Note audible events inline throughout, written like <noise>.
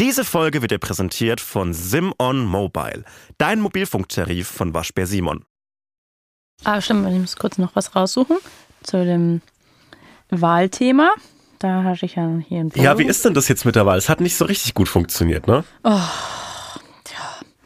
Diese Folge wird dir präsentiert von Simon Mobile, dein Mobilfunktarif von Waschbär Simon. Ah, stimmt, ich muss kurz noch was raussuchen zu dem Wahlthema. Da hatte ich ja hier ein Ja, wie ist denn das jetzt mit der Wahl? Es hat nicht so richtig gut funktioniert, ne? Oh,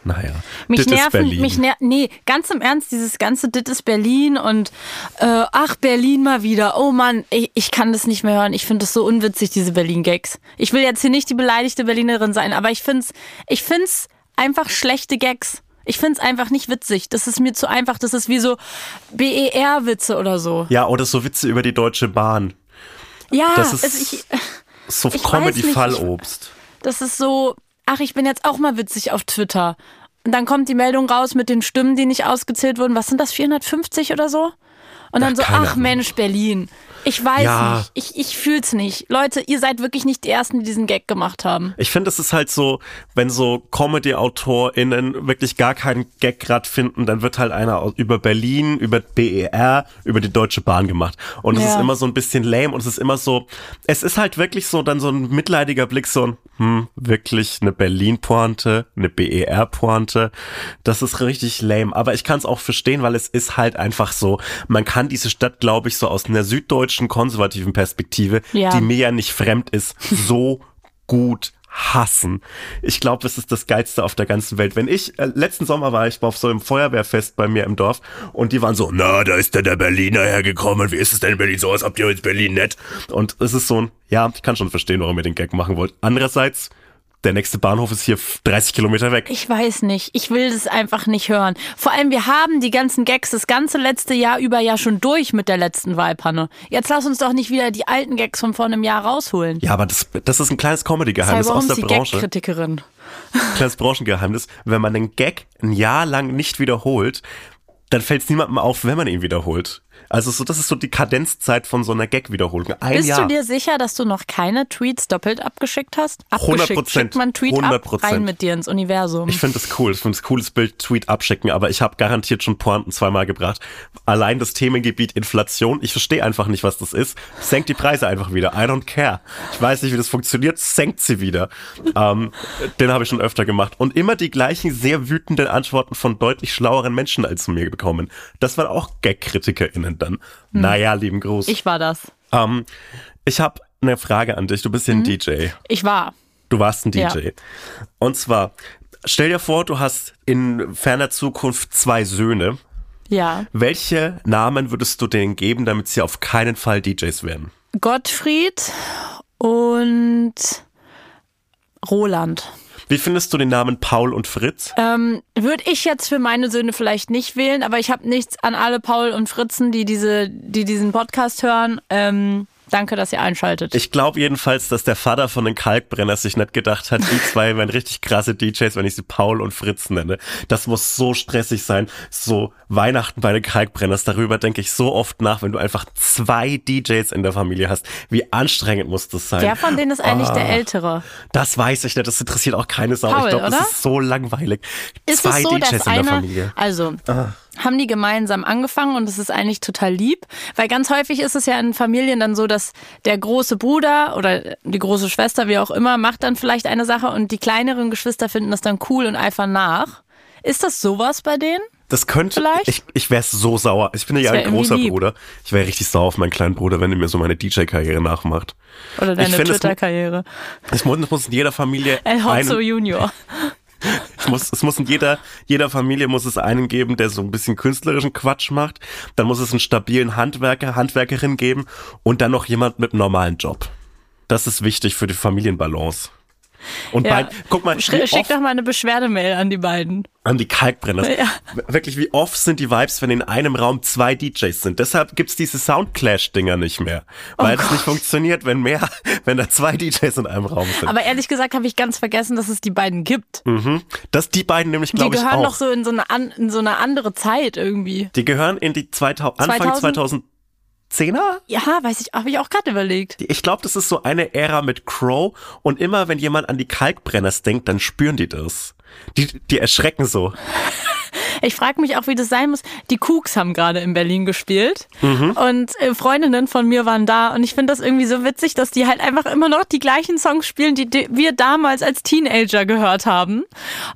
Naja, Mich das ist nerven, Berlin. mich ner nee, ganz im Ernst, dieses ganze Dit ist Berlin und äh, ach, Berlin mal wieder. Oh Mann, ich, ich kann das nicht mehr hören. Ich finde das so unwitzig, diese Berlin-Gags. Ich will jetzt hier nicht die beleidigte Berlinerin sein, aber ich find's, ich find's einfach schlechte Gags. Ich find's einfach nicht witzig. Das ist mir zu einfach. Das ist wie so BER-Witze oder so. ja, oder so Witze über die Deutsche Bahn. Ja, Das ist- also ich, So Comedy-Fallobst. Das ist so, ach, ich bin jetzt auch mal witzig auf Twitter. Und dann kommt die Meldung raus mit den Stimmen, die nicht ausgezählt wurden. Was sind das, 450 oder so? Und dann Ach, so, ach Ahnung. Mensch, Berlin. Ich weiß Ja. nicht. Ich, ich fühl's nicht. Leute, ihr seid wirklich nicht die Ersten, die diesen Gag gemacht haben. Ich finde, es ist halt so, wenn so Comedy-AutorInnen wirklich gar keinen Gag grad finden, dann wird halt einer über Berlin, über BER, über die Deutsche Bahn gemacht. Und es Ja. ist immer so ein bisschen lame und es ist immer so, es ist halt wirklich so dann so ein mitleidiger Blick, so ein, hm, wirklich eine Berlin-Pointe, eine BER-Pointe. Das ist richtig lame. Aber ich kann es auch verstehen, weil es ist halt einfach so, man kann diese Stadt, glaube ich, so aus einer süddeutschen konservativen Perspektive, Ja. die mir ja nicht fremd ist, so <laughs> gut hassen. Ich glaube, das ist das Geilste auf der ganzen Welt. Wenn ich, äh, letzten Sommer war ich auf so einem Feuerwehrfest bei mir im Dorf und die waren so, na, da ist denn der Berliner hergekommen. Wie ist es denn in Berlin so? Als habt ihr jetzt Berlin nett? Und es ist so ein, ja, ich kann schon verstehen, warum ihr den Gag machen wollt. Andererseits, der nächste Bahnhof ist hier 30 Kilometer weg. Ich weiß nicht. Ich will das einfach nicht hören. Vor allem, wir haben die ganzen Gags das ganze letzte Jahr über ja schon durch mit der letzten Wahlpanne. Jetzt lass uns doch nicht wieder die alten Gags von vor einem Jahr rausholen. Ja, aber das, das ist ein kleines Comedy-Geheimnis aus der die Branche. Gag-Kritikerin. <laughs> kleines Branchengeheimnis. Wenn man einen Gag ein Jahr lang nicht wiederholt, dann fällt es niemandem auf, wenn man ihn wiederholt. Also so, das ist so die Kadenzzeit von so einer Gag-Wiederholung. Ein Bist Jahr. du dir sicher, dass du noch keine Tweets doppelt abgeschickt hast? 100%. Abgeschickt. Schickt man Tweet ab, 100%. rein mit dir ins Universum. Ich finde das cool. Ich finde das cooles Bild, Tweet abschicken, aber ich habe garantiert schon Pointen zweimal gebracht. Allein das Themengebiet Inflation, ich verstehe einfach nicht, was das ist. Senkt die Preise einfach wieder. I don't care. Ich weiß nicht, wie das funktioniert. Senkt sie wieder. Ähm, den habe ich schon öfter gemacht. Und immer die gleichen sehr wütenden Antworten von deutlich schlaueren Menschen als mir bekommen. Das waren auch Gag-KritikerInnen dann. Naja, lieben Gruß. ich war das. ähm, ich habe eine Frage an dich. Du bist ja ein DJ. Ich war. Du warst ein DJ. Ja. Und zwar, stell dir vor, du hast in ferner Zukunft zwei Söhne. Ja. Welche Namen würdest du denen geben, damit sie auf keinen Fall DJs werden? Gottfried und Roland. Wie findest du den Namen Paul und Fritz? Ähm, Würde ich jetzt für meine Söhne vielleicht nicht wählen, aber ich habe nichts an alle Paul und Fritzen, die diese, die diesen Podcast hören. Ähm, danke, dass ihr einschaltet. Ich glaube jedenfalls, dass der Vater von den Kalkbrenners sich nicht gedacht hat, die zwei wären richtig krasse DJs, wenn ich sie Paul und Fritz nenne. Das muss so stressig sein. So Weihnachten bei den Kalkbrenners, darüber denke ich so oft nach, wenn du einfach zwei DJs in der Familie hast. Wie anstrengend muss das sein? Wer von denen ist eigentlich Ah. der Ältere? Das weiß ich nicht, das interessiert auch keine Sau. Paul, ich glaube, das ist so langweilig. Ist Zwei es so, DJs in der einer, Familie. Ah. Haben die gemeinsam angefangen und es ist eigentlich total lieb, weil ganz häufig ist es ja in Familien dann so, dass der große Bruder oder die große Schwester, wie auch immer, macht dann vielleicht eine Sache und die kleineren Geschwister finden das dann cool und eifern nach. Ist das sowas bei denen? Das könnte, Vielleicht? ich, ich wäre so sauer. Ich bin ja ein großer lieb. Bruder. Ich wäre richtig sauer auf meinen kleinen Bruder, wenn er mir so meine DJ-Karriere nachmacht. Oder deine Twitter-Karriere? Es muss, muss in jeder Familie El Hotzo Junior. <laughs> es muss, es muss in jeder, jeder Familie muss es einen geben, der so ein bisschen künstlerischen Quatsch macht. Dann muss es einen stabilen Handwerker, Handwerkerin geben und dann noch jemand mit einem normalen Job. Das ist wichtig für die Familienbalance. Und Ja. bei, guck mal, Sch schick doch mal eine Beschwerdemail an die beiden. an die Kalkbrenner. Ja. Wirklich, wie oft sind die Vibes, wenn in einem Raum zwei DJs sind? Deshalb gibt's diese Soundclash-Dinger nicht mehr. Weil es nicht funktioniert, wenn mehr, <laughs> wenn da zwei DJs in einem Raum sind. Aber ehrlich gesagt habe ich ganz vergessen, dass es die beiden gibt. mhm. Das die beiden nämlich, Die glaube ich, gehören auch. doch so in so eine, an, in so eine andere Zeit irgendwie. Die gehören in die 2000, Anfang 2000? 2010er? Ja, weiß ich, habe ich auch gerade überlegt. Ich glaube, das ist so eine Ära mit Crow und immer wenn jemand an die Kalkbrenners denkt, dann spüren die das. Die, die erschrecken so. <laughs> Ich frage mich auch, wie das sein muss. Die Cooks haben gerade in Berlin gespielt Mhm. und äh, Freundinnen von mir waren da und ich finde das irgendwie so witzig, dass die halt einfach immer noch die gleichen Songs spielen, die, die wir damals als Teenager gehört haben.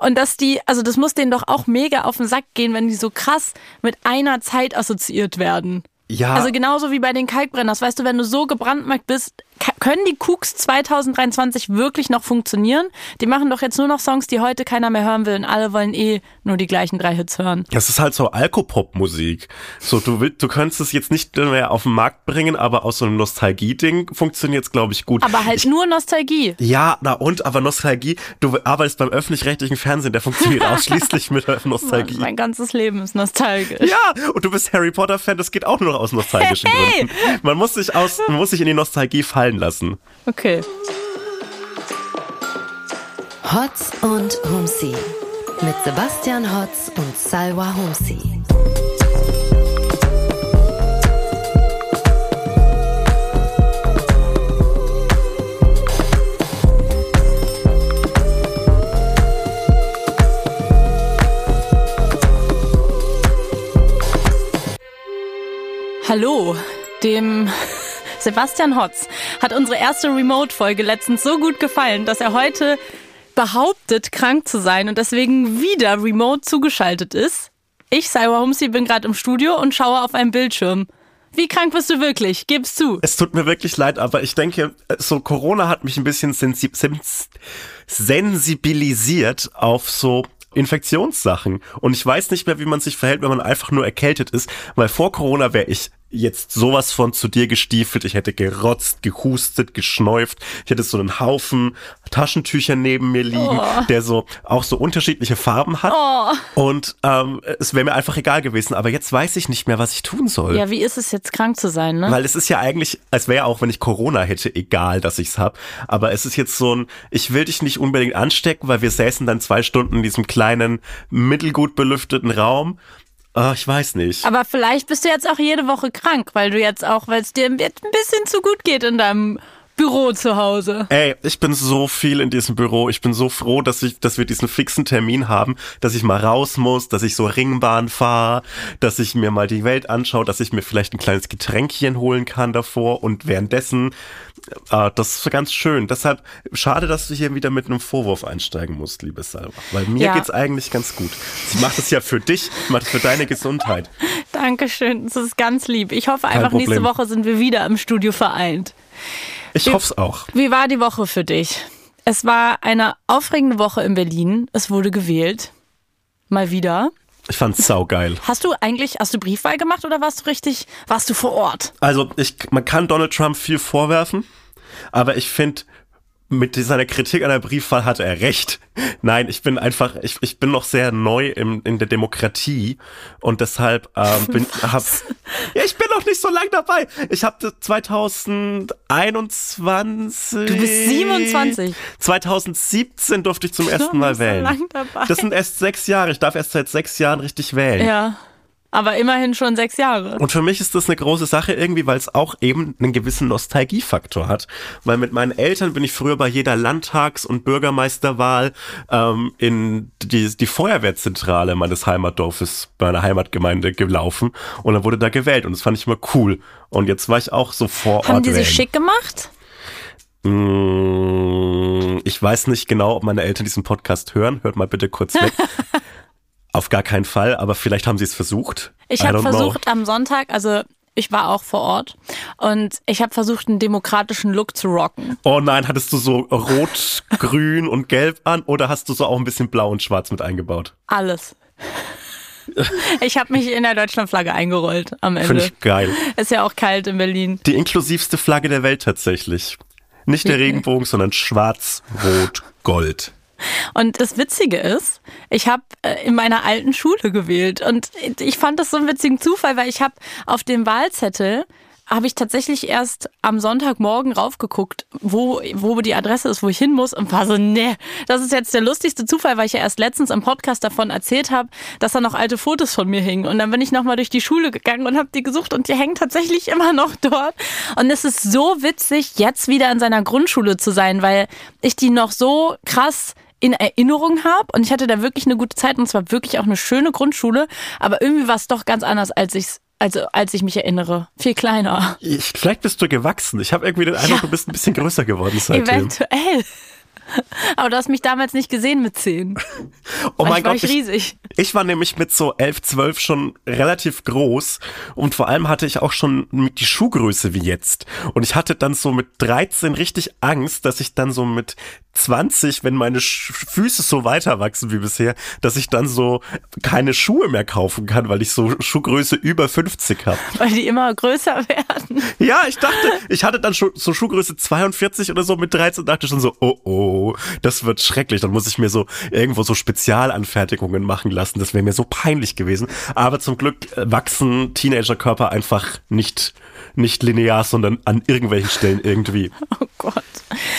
Und dass die, also das muss denen doch auch mega auf den Sack gehen, wenn die so krass mit einer Zeit assoziiert werden. Ja. Also genauso wie bei den Kalkbrenners. Weißt du, wenn du so gebrandmarkt bist, können die Cooks 2023 wirklich noch funktionieren? Die machen doch jetzt nur noch Songs, die heute keiner mehr hören will und alle wollen eh nur die gleichen drei Hits hören. Das ist halt so Alkopop-Musik. So, du willst, du könntest es jetzt nicht mehr auf den Markt bringen, aber aus so einem Nostalgie-Ding funktioniert es, glaube ich, gut. Aber halt ich, nur Nostalgie. ja, na und, aber Nostalgie, du arbeitest beim öffentlich-rechtlichen Fernsehen, der funktioniert <laughs> ausschließlich mit Nostalgie. Mein ganzes Leben ist nostalgisch. Ja, und du bist Harry Potter-Fan, das geht auch nur noch aus nostalgischen Hey! Gründen. Man muss sich aus, man muss sich in die Nostalgie fallen lassen. Okay. Hotz und Humsi mit Sebastian Hotz und Salwa Humsi. Hallo, dem Sebastian Hotz hat unsere erste Remote-Folge letztens so gut gefallen, dass er heute behauptet, krank zu sein und deswegen wieder remote zugeschaltet ist. Ich, Cyber Humsi, bin gerade im Studio und schaue auf einen Bildschirm. Wie krank bist du wirklich? Gib's zu. Es tut mir wirklich leid, aber ich denke, so Corona hat mich ein bisschen sensi sens sensibilisiert auf so Infektionssachen. Und ich weiß nicht mehr, wie man sich verhält, wenn man einfach nur erkältet ist, weil vor Corona wäre ich jetzt sowas von zu dir gestiefelt. Ich hätte gerotzt, gehustet, geschneuft. Ich hätte so einen Haufen Taschentücher neben mir liegen, der so auch so unterschiedliche Farben hat. Und ähm, es wäre mir einfach egal gewesen. Aber jetzt weiß ich nicht mehr, was ich tun soll. Ja, wie ist es jetzt krank zu sein, ne? Weil es ist ja eigentlich, es wäre auch, wenn ich Corona hätte, egal, dass ich's hab. Aber es ist jetzt so ein, ich will dich nicht unbedingt anstecken, weil wir säßen dann zwei Stunden in diesem kleinen, mittelgut belüfteten Raum. Ah, ich weiß nicht. Aber vielleicht bist du jetzt auch jede Woche krank, weil du jetzt auch, weil es dir ein bisschen zu gut geht in deinem Büro zu Hause. Ey, ich bin so viel in diesem Büro. Ich bin so froh, dass ich, dass wir diesen fixen Termin haben, dass ich mal raus muss, dass ich so Ringbahn fahre, dass ich mir mal die Welt anschaue, dass ich mir vielleicht ein kleines Getränkchen holen kann davor und währenddessen, äh, das ist ganz schön. Deshalb schade, dass du hier wieder mit einem Vorwurf einsteigen musst, liebe Salva. Weil mir Ja. geht's eigentlich ganz gut. Ich mache das ja für dich, ich mache das für deine Gesundheit. <laughs> Dankeschön, das ist ganz lieb. Ich hoffe einfach, nächste. Woche sind wir wieder im Studio vereint. Ich hoff's auch. Wie war die Woche für dich? Es war eine aufregende Woche in Berlin. Es wurde gewählt. Mal wieder. Ich fand's saugeil. Hast du eigentlich, hast du Briefwahl gemacht oder warst du richtig, warst du vor Ort? Also, ich, man kann Donald Trump viel vorwerfen, aber ich finde, mit seiner Kritik an der Briefwahl hatte er recht. Nein, ich bin einfach, ich, ich bin noch sehr neu im, in der Demokratie und deshalb ähm, bin, <laughs> hab, ja, ich bin noch nicht so lang dabei. Ich habe 2021. Du bist 27. 2017 durfte ich zum ersten Mal so wählen. lang dabei. Das sind erst sechs Jahre. Ich darf erst seit sechs Jahren richtig wählen. Ja. Aber immerhin schon sechs Jahre. Und für mich ist das eine große Sache irgendwie, weil es auch eben einen gewissen Nostalgiefaktor hat. Weil mit meinen Eltern bin ich früher bei jeder Landtags- und Bürgermeisterwahl ähm, in die, die Feuerwehrzentrale meines Heimatdorfes, meiner Heimatgemeinde gelaufen und dann wurde da gewählt und das fand ich immer cool. Und jetzt war ich auch so vor Ort Haben die wählen. sich schick gemacht? Mm, Ich weiß nicht genau, ob meine Eltern diesen Podcast hören. Hört mal bitte kurz weg. <laughs> Auf gar keinen Fall, aber vielleicht haben sie es versucht. Ich habe don't know. versucht am Sonntag, also ich war auch vor Ort und ich habe versucht, einen demokratischen Look zu rocken. Oh nein, hattest du so rot, <laughs> grün und gelb an oder hast du so auch ein bisschen blau und schwarz mit eingebaut? Alles. Ich habe mich in der Deutschlandflagge eingerollt am Finde Ende. ich geil. Ist ja auch kalt in Berlin. Die inklusivste Flagge der Welt tatsächlich. Nicht der Regenbogen, sondern schwarz, rot, gold. Und das Witzige ist, ich habe in meiner alten Schule gewählt und ich fand das so einen witzigen Zufall, weil ich habe auf dem Wahlzettel habe ich tatsächlich erst am Sonntagmorgen raufgeguckt, wo, wo die Adresse ist, wo ich hin muss und war so, nee, das ist jetzt der lustigste Zufall, weil ich ja erst letztens im Podcast davon erzählt habe, dass da noch alte Fotos von mir hingen. Und dann bin ich nochmal durch die Schule gegangen und habe die gesucht und die hängen tatsächlich <laughs> immer noch dort. Und es ist so witzig, jetzt wieder in seiner Grundschule zu sein, weil ich die noch so krass in Erinnerung habe und ich hatte da wirklich eine gute Zeit und es war wirklich auch eine schöne Grundschule, aber irgendwie war es doch ganz anders, als ich also als ich mich erinnere. Viel kleiner. Ich, vielleicht bist du gewachsen. Ich habe irgendwie den Eindruck, ja. du bist ein bisschen größer geworden seitdem. Eventuell. Aber du hast mich damals nicht gesehen mit zehn. oh mein Gott, ich, riesig. Ich, ich war nämlich mit so elf, zwölf schon relativ groß und vor allem hatte ich auch schon die Schuhgröße wie jetzt. Und ich hatte dann so mit 13 richtig Angst, dass ich dann so mit 20, wenn meine Füße so weiter wachsen wie bisher, dass ich dann so keine Schuhe mehr kaufen kann, weil ich so Schuhgröße über 50 habe. Weil die immer größer werden. Ja, ich dachte, ich hatte dann schon so Schuhgröße 42 oder so mit 13 dachte schon so, oh oh das wird schrecklich. Dann muss ich mir so irgendwo so Spezialanfertigungen machen lassen. Das wäre mir so peinlich gewesen. Aber zum Glück äh, wachsen Teenagerkörper einfach nicht, nicht linear, sondern an irgendwelchen Stellen irgendwie. Oh Gott.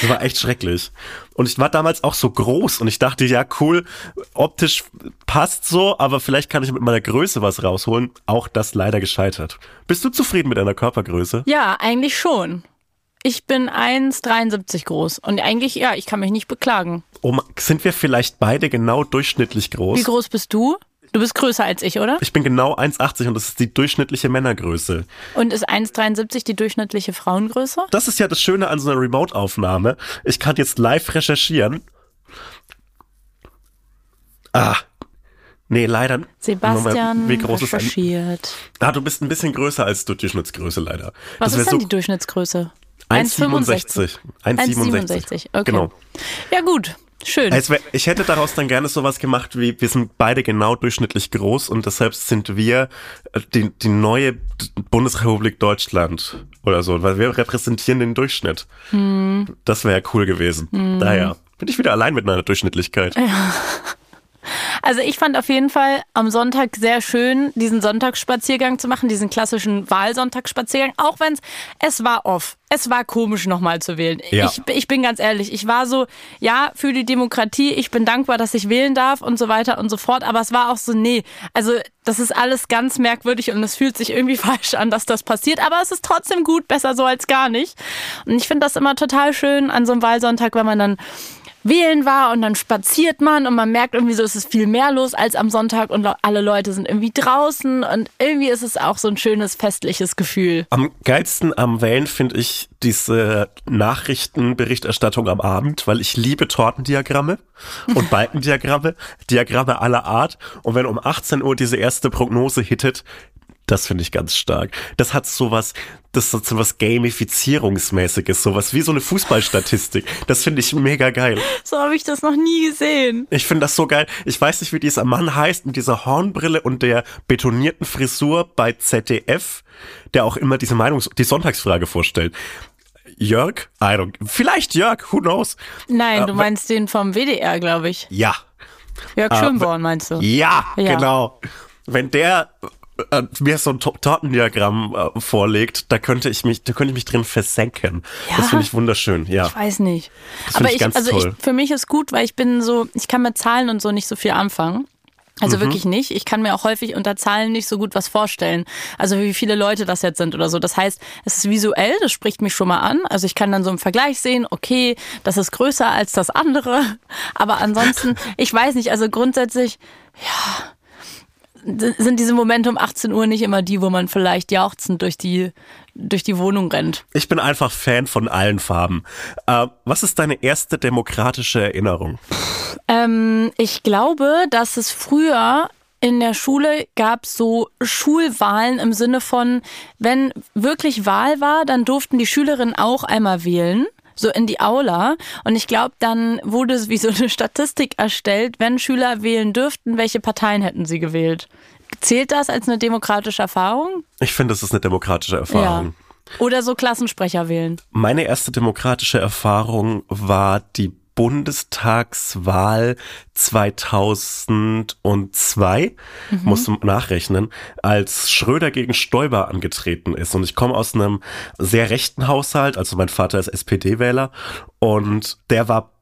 Das war echt schrecklich. Und ich war damals auch so groß und ich dachte, ja, cool, optisch passt so, aber vielleicht kann ich mit meiner Größe was rausholen. Auch das leider gescheitert. Bist du zufrieden mit deiner Körpergröße? Ja, eigentlich schon. Ich bin 1,73 groß und eigentlich, ja, ich kann mich nicht beklagen. Oh, sind wir vielleicht beide genau durchschnittlich groß? Wie groß bist du? Du bist größer als ich, oder? Ich bin genau 1,80 und das ist die durchschnittliche Männergröße. Und ist 1,73 die durchschnittliche Frauengröße? Das ist ja das Schöne an so einer Remote-Aufnahme. Ich kann jetzt live recherchieren. Ah, Nee, leider. Sebastian wie groß recherchiert. Ist ein, ah, du bist ein bisschen größer als die Durchschnittsgröße leider. Was das ist denn so, die Durchschnittsgröße? 1,67. 1,67. Okay. Genau. Ja, gut. Schön. Also ich hätte daraus dann gerne sowas gemacht wie, wir sind beide genau durchschnittlich groß und deshalb sind wir äh, die, die neue Bundesrepublik Deutschland oder so, weil wir repräsentieren den Durchschnitt. Hm. Das wäre cool gewesen. Hm. Daher bin ich wieder allein mit meiner Durchschnittlichkeit. Ja. Also ich fand auf jeden Fall am Sonntag sehr schön, diesen Sonntagsspaziergang zu machen, diesen klassischen Wahlsonntagsspaziergang, auch wenn es, es war off. Es war komisch, nochmal zu wählen. Ja. Ich, ich bin ganz ehrlich, ich war so, ja, für die Demokratie, ich bin dankbar, dass ich wählen darf und so weiter und so fort, aber es war auch so, nee, also das ist alles ganz merkwürdig und es fühlt sich irgendwie <laughs> falsch an, dass das passiert, aber es ist trotzdem gut, besser so als gar nicht. Und ich finde das immer total schön an so einem Wahlsonntag, wenn man dann wählen war und dann spaziert man und man merkt irgendwie so, es ist viel mehr los als am Sonntag und alle Leute sind irgendwie draußen und irgendwie ist es auch so ein schönes festliches Gefühl. Am geilsten am Wählen finde ich diese Nachrichtenberichterstattung am Abend, weil ich liebe Tortendiagramme und <laughs> Balkendiagramme, Diagramme aller Art und wenn um 18 Uhr diese erste Prognose hittet, das finde ich ganz stark. Das hat sowas, das hat sowas Gamifizierungsmäßiges, sowas wie so eine Fußballstatistik. Das finde ich mega geil. So habe ich das noch nie gesehen. Ich finde das so geil. Ich weiß nicht, wie dieser Mann heißt mit dieser Hornbrille und der betonierten Frisur bei ZDF, der auch immer diese Meinungs-, die Sonntagsfrage vorstellt. Jörg? I don't, vielleicht Jörg, who knows? Nein, du meinst den vom WDR, glaube ich. Ja. Jörg Schönborn meinst du? Ja, ja, genau. Wenn der äh, mir so ein Tortendiagramm äh, vorlegt, da könnte ich mich, da könnte ich mich drin versenken. Ja? Das finde ich wunderschön, ja. Ich weiß nicht. Das Aber ich, ich ganz also toll. Ich, für mich ist gut, weil ich bin so, ich kann mit Zahlen und so nicht so viel anfangen. Also mhm. wirklich nicht. Ich kann mir auch häufig unter Zahlen nicht so gut was vorstellen. Also wie viele Leute das jetzt sind oder so. Das heißt, es ist visuell, das spricht mich schon mal an. Also ich kann dann so im Vergleich sehen, okay, das ist größer als das andere. Aber ansonsten, <laughs> ich weiß nicht, also grundsätzlich, ja, sind diese Momente um 18 Uhr nicht immer die, wo man vielleicht jauchzend durch die, durch die Wohnung rennt. Ich bin einfach Fan von allen Farben. Äh, was ist deine erste demokratische Erinnerung? Ähm, ich glaube, dass es früher in der Schule gab so Schulwahlen im Sinne von, wenn wirklich Wahl war, dann durften die Schülerinnen auch einmal wählen so in die Aula. Und ich glaube, dann wurde wie so eine Statistik erstellt, wenn Schüler wählen dürften, welche Parteien hätten sie gewählt. Zählt das als eine demokratische Erfahrung? Ich finde, das ist eine demokratische Erfahrung. Ja. Oder so Klassensprecher wählen. Meine erste demokratische Erfahrung war die Bundestagswahl 2002, mhm. musst du nachrechnen, als Schröder gegen Stoiber angetreten ist. Und ich komme aus einem sehr rechten Haushalt, also mein Vater ist SPD-Wähler und der war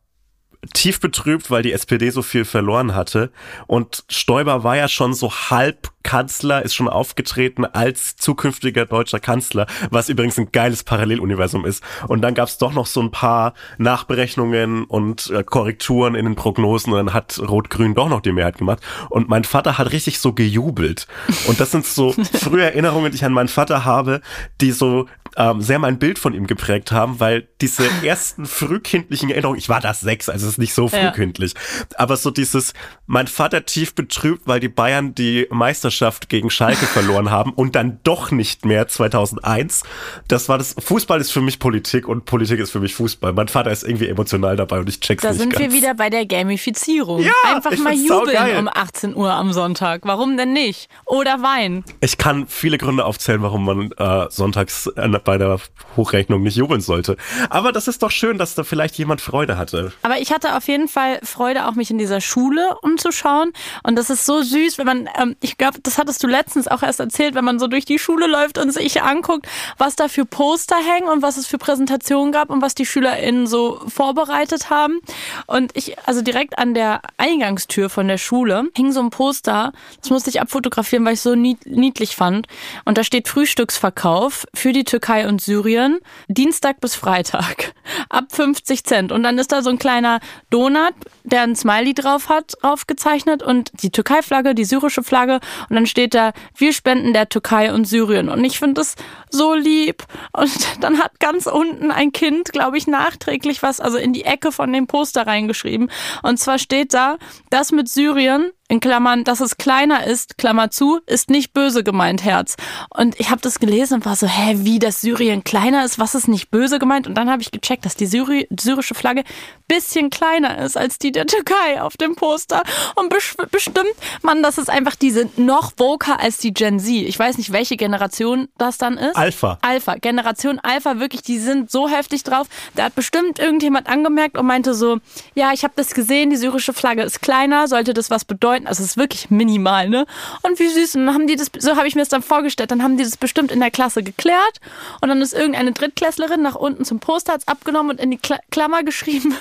tief betrübt, weil die SPD so viel verloren hatte. Und Stoiber war ja schon so halb Kanzler, ist schon aufgetreten als zukünftiger deutscher Kanzler, was übrigens ein geiles Paralleluniversum ist. Und dann gab es doch noch so ein paar Nachberechnungen und äh, Korrekturen in den Prognosen und dann hat Rot-Grün doch noch die Mehrheit gemacht. Und mein Vater hat richtig so gejubelt. Und das sind so frühe Erinnerungen, die ich an meinen Vater habe, die so ähm, sehr mein Bild von ihm geprägt haben, weil diese <laughs> ersten frühkindlichen Erinnerungen, ich war da sechs, also es ist nicht so frühkindlich, ja. aber so dieses, mein Vater tief betrübt, weil die Bayern die Meisterschaft gegen Schalke <laughs> verloren haben und dann doch nicht mehr 2001. Das war das, Fußball ist für mich Politik und Politik ist für mich Fußball. Mein Vater ist irgendwie emotional dabei und ich check's da nicht Da sind ganz. wir wieder bei der Gamifizierung. Ja, Einfach mal jubeln um 18 Uhr am Sonntag. Warum denn nicht? Oder Wein. Ich kann viele Gründe aufzählen, warum man äh, sonntags äh, bei der Hochrechnung nicht jubeln sollte. Aber das ist doch schön, dass da vielleicht jemand Freude hatte. Aber ich hatte auf jeden Fall Freude, auch mich in dieser Schule umzuschauen. Und das ist so süß, wenn man, ähm, ich glaube, das hattest du letztens auch erst erzählt, wenn man so durch die Schule läuft und sich anguckt, was da für Poster hängen und was es für Präsentationen gab und was die SchülerInnen so vorbereitet haben. Und ich, also direkt an der Eingangstür von der Schule hing so ein Poster, das musste ich abfotografieren, weil ich so niedlich fand. Und da steht Frühstücksverkauf für die Türkei und Syrien, Dienstag bis Freitag, <laughs> ab 50 Cent. Und dann ist da so ein kleiner Donut, der ein Smiley drauf hat, aufgezeichnet und die Türkei-Flagge, die syrische Flagge. Und dann steht da, wir spenden der Türkei und Syrien. Und ich finde das so lieb. Und <laughs> dann hat ganz unten ein Kind, glaube ich, nachträglich was, also in die Ecke von dem Poster reingeschrieben. Und zwar steht da, das mit Syrien in Klammern, dass es kleiner ist, Klammer zu, ist nicht böse gemeint, Herz. Und ich habe das gelesen und war so, hä, wie das Syrien kleiner ist, was ist nicht böse gemeint? Und dann habe ich gecheckt, dass die Syri syrische Flagge bisschen kleiner ist als die der Türkei auf dem Poster. Und bestimmt, man, das ist einfach diese noch woker als die Gen Z. Ich weiß nicht, welche Generation das dann ist. Alpha. Alpha. Generation Alpha, wirklich, die sind so heftig drauf. Da hat bestimmt irgendjemand angemerkt und meinte so, ja, ich habe das gesehen, die syrische Flagge ist kleiner, sollte das was bedeuten? Bedeuten. Also es ist wirklich minimal, ne? Und wie süß. Und dann haben die das, so habe ich mir das dann vorgestellt, dann haben die das bestimmt in der Klasse geklärt und dann ist irgendeine Drittklässlerin nach unten zum Poster, hat's abgenommen und in die Klammer geschrieben,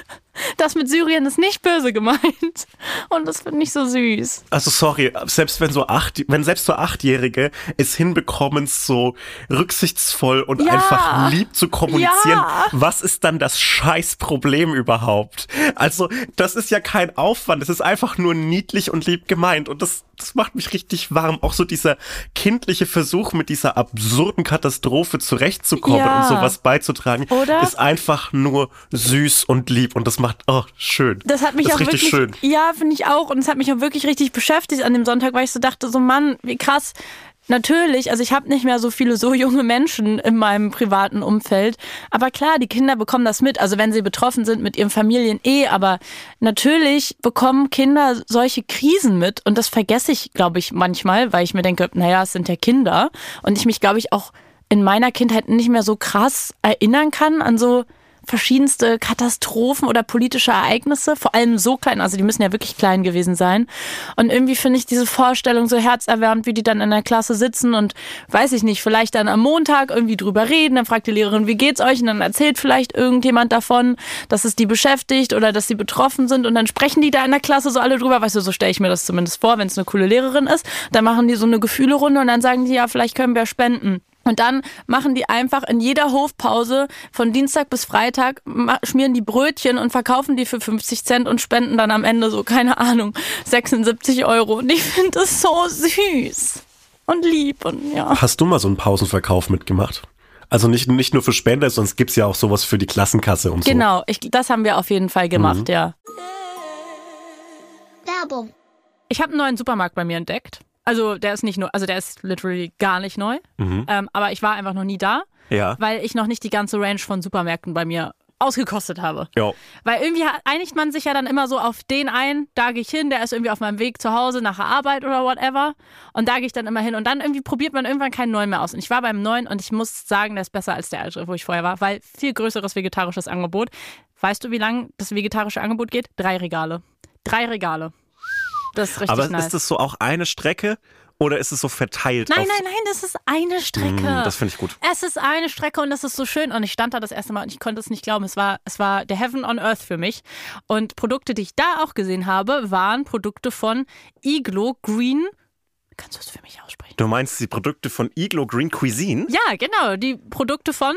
das mit Syrien ist nicht böse gemeint. Und das finde ich so süß. Also sorry, selbst wenn so acht, wenn selbst so Achtjährige es hinbekommen, so rücksichtsvoll und ja. einfach lieb zu kommunizieren, ja. was ist dann das Scheißproblem überhaupt? Also, das ist ja kein Aufwand, es ist einfach nur niedlich und lieb gemeint. Und das, das macht mich richtig warm. Auch so dieser kindliche Versuch, mit dieser absurden Katastrophe zurechtzukommen ja. und sowas beizutragen, Oder? ist einfach nur süß und lieb. Und das macht, oh, schön. Das hat mich das auch richtig wirklich, schön. Ja, finde ich auch. Und es hat mich auch wirklich richtig beschäftigt an dem Sonntag, weil ich so dachte, so Mann, wie krass. Natürlich, also ich habe nicht mehr so viele so junge Menschen in meinem privaten Umfeld, aber klar, die Kinder bekommen das mit, also wenn sie betroffen sind mit ihren Familien eh, aber natürlich bekommen Kinder solche Krisen mit und das vergesse ich, glaube ich, manchmal, weil ich mir denke, naja, es sind ja Kinder und ich mich, glaube ich, auch in meiner Kindheit nicht mehr so krass erinnern kann an so verschiedenste Katastrophen oder politische Ereignisse, vor allem so klein, also die müssen ja wirklich klein gewesen sein. Und irgendwie finde ich diese Vorstellung so herzerwärmend, wie die dann in der Klasse sitzen und weiß ich nicht, vielleicht dann am Montag irgendwie drüber reden, dann fragt die Lehrerin, wie geht's euch? Und dann erzählt vielleicht irgendjemand davon, dass es die beschäftigt oder dass sie betroffen sind und dann sprechen die da in der Klasse so alle drüber, weißt du, so stelle ich mir das zumindest vor, wenn es eine coole Lehrerin ist, dann machen die so eine Gefühlerunde und dann sagen die, ja, vielleicht können wir spenden. Und dann machen die einfach in jeder Hofpause von Dienstag bis Freitag, schmieren die Brötchen und verkaufen die für 50 Cent und spenden dann am Ende so, keine Ahnung, 76 Euro. Und ich finde das so süß und lieb und ja. Hast du mal so einen Pausenverkauf mitgemacht? Also nicht, nicht nur für Spender, sonst gibt's ja auch sowas für die Klassenkasse und so. Genau, das haben wir auf jeden Fall gemacht, mhm. ja. Werbung. Ich habe einen neuen Supermarkt bei mir entdeckt. Also der ist nicht nur, also der ist literally gar nicht neu. Mhm. Ähm, aber ich war einfach noch nie da, ja. weil ich noch nicht die ganze Range von Supermärkten bei mir ausgekostet habe. Ja. Weil irgendwie einigt man sich ja dann immer so auf den ein, da gehe ich hin, der ist irgendwie auf meinem Weg zu Hause nach der Arbeit oder whatever. Und da gehe ich dann immer hin. Und dann irgendwie probiert man irgendwann keinen neuen mehr aus. Und ich war beim neuen und ich muss sagen, der ist besser als der alte, wo ich vorher war, weil viel größeres vegetarisches Angebot Weißt du, wie lang das vegetarische Angebot geht? Drei Regale. Drei Regale. Das ist richtig Aber nice. ist das so auch eine Strecke oder ist es so verteilt? Nein, nein, nein, das ist eine Strecke. Mm, das finde ich gut. Es ist eine Strecke und das ist so schön. Und ich stand da das erste Mal und ich konnte es nicht glauben. Es war, es war der Heaven on Earth für mich. Und Produkte, die ich da auch gesehen habe, waren Produkte von Iglo Green. Kannst du es für mich aussprechen? Du meinst die Produkte von Iglo Green Cuisine? Ja, genau. Die Produkte von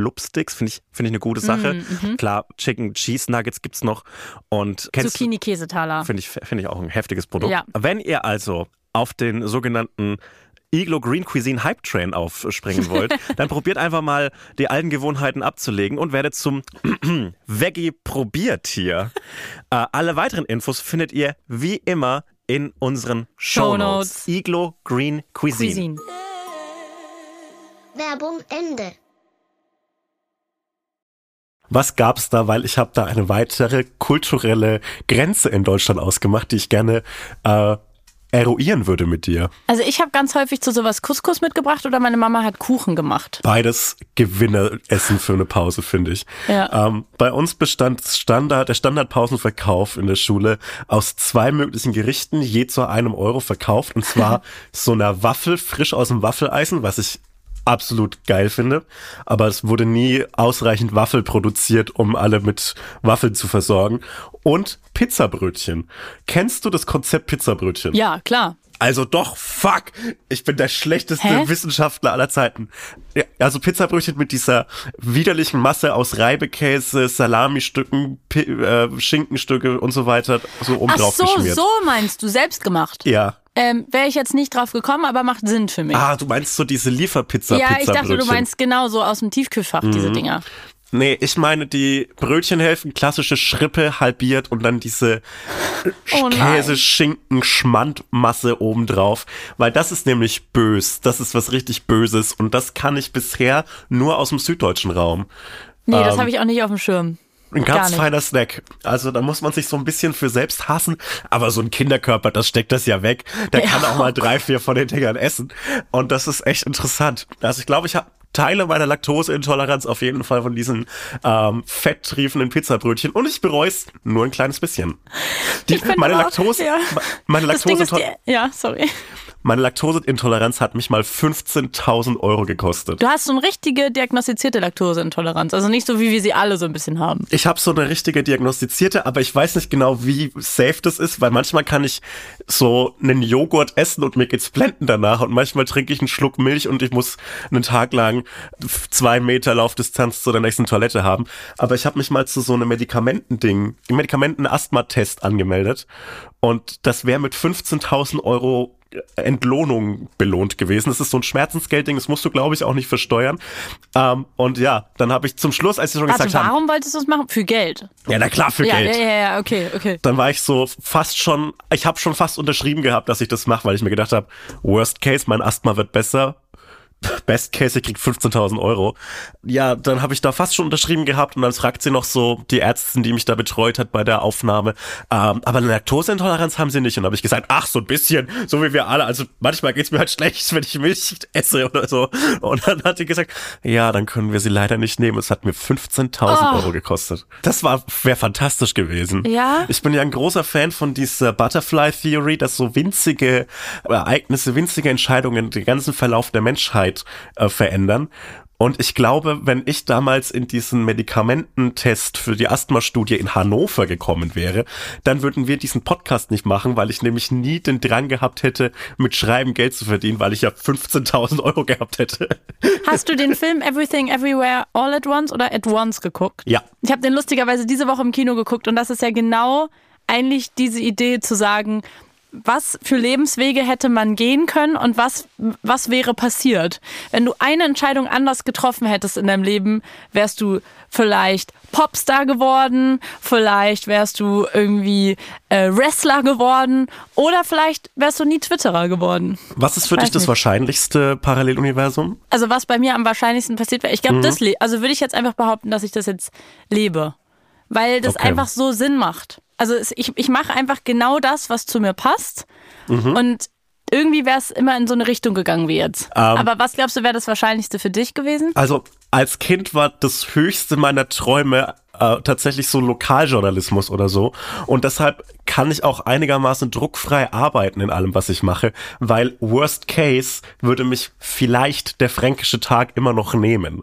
Blubsticks, finde ich, finde ich eine gute Sache. Mhm, Klar, Chicken Cheese Nuggets gibt's noch. Und Zucchini-Käsetaler. finde ich, finde ich auch ein heftiges Produkt. Ja. Wenn ihr also auf den sogenannten Iglo Green Cuisine Hype Train aufspringen <laughs> wollt, dann probiert einfach mal die alten Gewohnheiten abzulegen und werdet zum <clears throat> Veggie Probiertier. <laughs> Äh, alle weiteren Infos findet ihr wie immer in unseren Shownotes. Shownotes. Iglo Green Cuisine. Cuisine. Werbung Ende. Was gab's da? Weil ich habe da eine weitere kulturelle Grenze in Deutschland ausgemacht, die ich gerne äh, eruieren würde mit dir. Also ich habe ganz häufig zu sowas Couscous mitgebracht oder meine Mama hat Kuchen gemacht. Beides Gewinneressen für eine Pause, finde ich. Ja. Ähm, bei uns bestand Standard, der Standardpausenverkauf in der Schule aus zwei möglichen Gerichten, je zu einem Euro verkauft. Und zwar <laughs> so einer Waffel frisch aus dem Waffeleisen, was ich absolut geil finde. Aber es wurde nie ausreichend Waffel produziert, um alle mit Waffeln zu versorgen. Und Pizzabrötchen. Kennst du das Konzept Pizzabrötchen? Ja, klar. Also doch, fuck. Ich bin der schlechteste Hä? Wissenschaftler aller Zeiten. Ja, Also Pizzabrötchen mit dieser widerlichen Masse aus Reibekäse, Salamistücken, Pi äh, Schinkenstücke und so weiter so oben Ach drauf so, geschmiert. so meinst du, selbst gemacht. Ja. Ähm, Wäre ich jetzt nicht drauf gekommen, aber macht Sinn für mich. Ah, du meinst so diese Lieferpizza ja, ich dachte, du meinst genau so aus dem Tiefkühlfach, Mhm. diese Dinger. Nee, ich meine die Brötchenhälften, klassische Schrippe halbiert und dann diese Oh nein. Käse, Schinken, Schmandmasse obendrauf. Weil das ist nämlich bös. Das ist was richtig Böses. Und das kann ich bisher nur aus dem süddeutschen Raum. Nee, das Ähm, habe ich auch nicht auf dem Schirm. Ein ganz feiner Snack. Also da muss man sich so ein bisschen für selbst hassen. Aber so ein Kinderkörper, das steckt das ja weg. Der kann auch mal drei, vier von den Dingern essen. Und das ist echt interessant. Also ich glaube, ich habe Teile meiner Laktoseintoleranz auf jeden Fall von diesen ähm, fetttriefenden Pizzabrötchen. Und ich bereue es nur ein kleines bisschen. Die, meine auch- Laktose, ja. meine Laktoseintoleranz die, ja, sorry. meine Laktoseintoleranz hat mich mal 15.000 Euro gekostet. Du hast so eine richtige diagnostizierte Laktoseintoleranz. Also nicht so, wie wir sie alle so ein bisschen haben. Ich habe so eine richtige diagnostizierte, aber ich weiß nicht genau, wie safe das ist, weil manchmal kann ich so einen Joghurt essen und mir geht's blenden danach und manchmal trinke ich einen Schluck Milch und ich muss einen Tag lang zwei Meter Laufdistanz zu der nächsten Toilette haben. Aber ich habe mich mal zu so einem Medikamentending, Medikamenten-Asthma-Test angemeldet und das wäre mit 15.000 Euro Entlohnung belohnt gewesen. Das ist so ein Schmerzensgeldding, das musst du, glaube ich, auch nicht versteuern. Ähm, und ja, dann habe ich zum Schluss, als sie schon Warte, gesagt haben, warum wolltest du das machen? Für Geld. ja, na klar, für Ja, Geld. ja, ja, ja, okay, okay. Dann war ich so fast schon, ich habe schon fast unterschrieben gehabt, dass ich das mache, weil ich mir gedacht habe, Worst Case, mein Asthma wird besser. Best Case, ich krieg 15.000 Euro. Ja, dann habe ich da fast schon unterschrieben gehabt und dann fragt sie noch so die Ärztin, die mich da betreut hat bei der Aufnahme, ähm, aber eine Laktoseintoleranz haben sie nicht. Und habe ich gesagt, ach, so ein bisschen, so wie wir alle. Also manchmal geht's mir halt schlecht, wenn ich Milch esse oder so. Und dann hat sie gesagt, ja, dann können wir sie leider nicht nehmen. Es hat mir 15.000 Oh. Euro gekostet. Das war wäre fantastisch gewesen. Ja? Ich bin ja ein großer Fan von dieser Butterfly Theory, dass so winzige Ereignisse, winzige Entscheidungen den ganzen Verlauf der Menschheit Gesundheit äh, verändern. Und ich glaube, wenn ich damals in diesen Medikamententest für die Asthma-Studie in Hannover gekommen wäre, dann würden wir diesen Podcast nicht machen, weil ich nämlich nie den Drang gehabt hätte, mit Schreiben Geld zu verdienen, weil ich ja 15.000 Euro gehabt hätte. Hast du den Film Everything Everywhere All at Once oder At Once geguckt? Ja. Ich habe den lustigerweise diese Woche im Kino geguckt und das ist ja genau eigentlich diese Idee zu sagen, was für Lebenswege hätte man gehen können und was, was wäre passiert? Wenn du eine Entscheidung anders getroffen hättest in deinem Leben, wärst du vielleicht Popstar geworden, vielleicht wärst du irgendwie äh, Wrestler geworden oder vielleicht wärst du nie Twitterer geworden. Was ist für dich das nicht. wahrscheinlichste Paralleluniversum? Also was bei mir am wahrscheinlichsten passiert wäre, ich glaube, Mhm. das also würde ich jetzt einfach behaupten, dass ich das jetzt lebe, weil das Okay. einfach so Sinn macht. Also ich, ich mache einfach genau das, was zu mir passt Mhm. und irgendwie wäre es immer in so eine Richtung gegangen wie jetzt. Ähm. Aber was glaubst du, wäre das Wahrscheinlichste für dich gewesen? Also als Kind war das höchste meiner Träume äh, tatsächlich so Lokaljournalismus oder so. Und deshalb kann ich auch einigermaßen druckfrei arbeiten in allem, was ich mache, weil Worst Case würde mich vielleicht der fränkische Tag immer noch nehmen.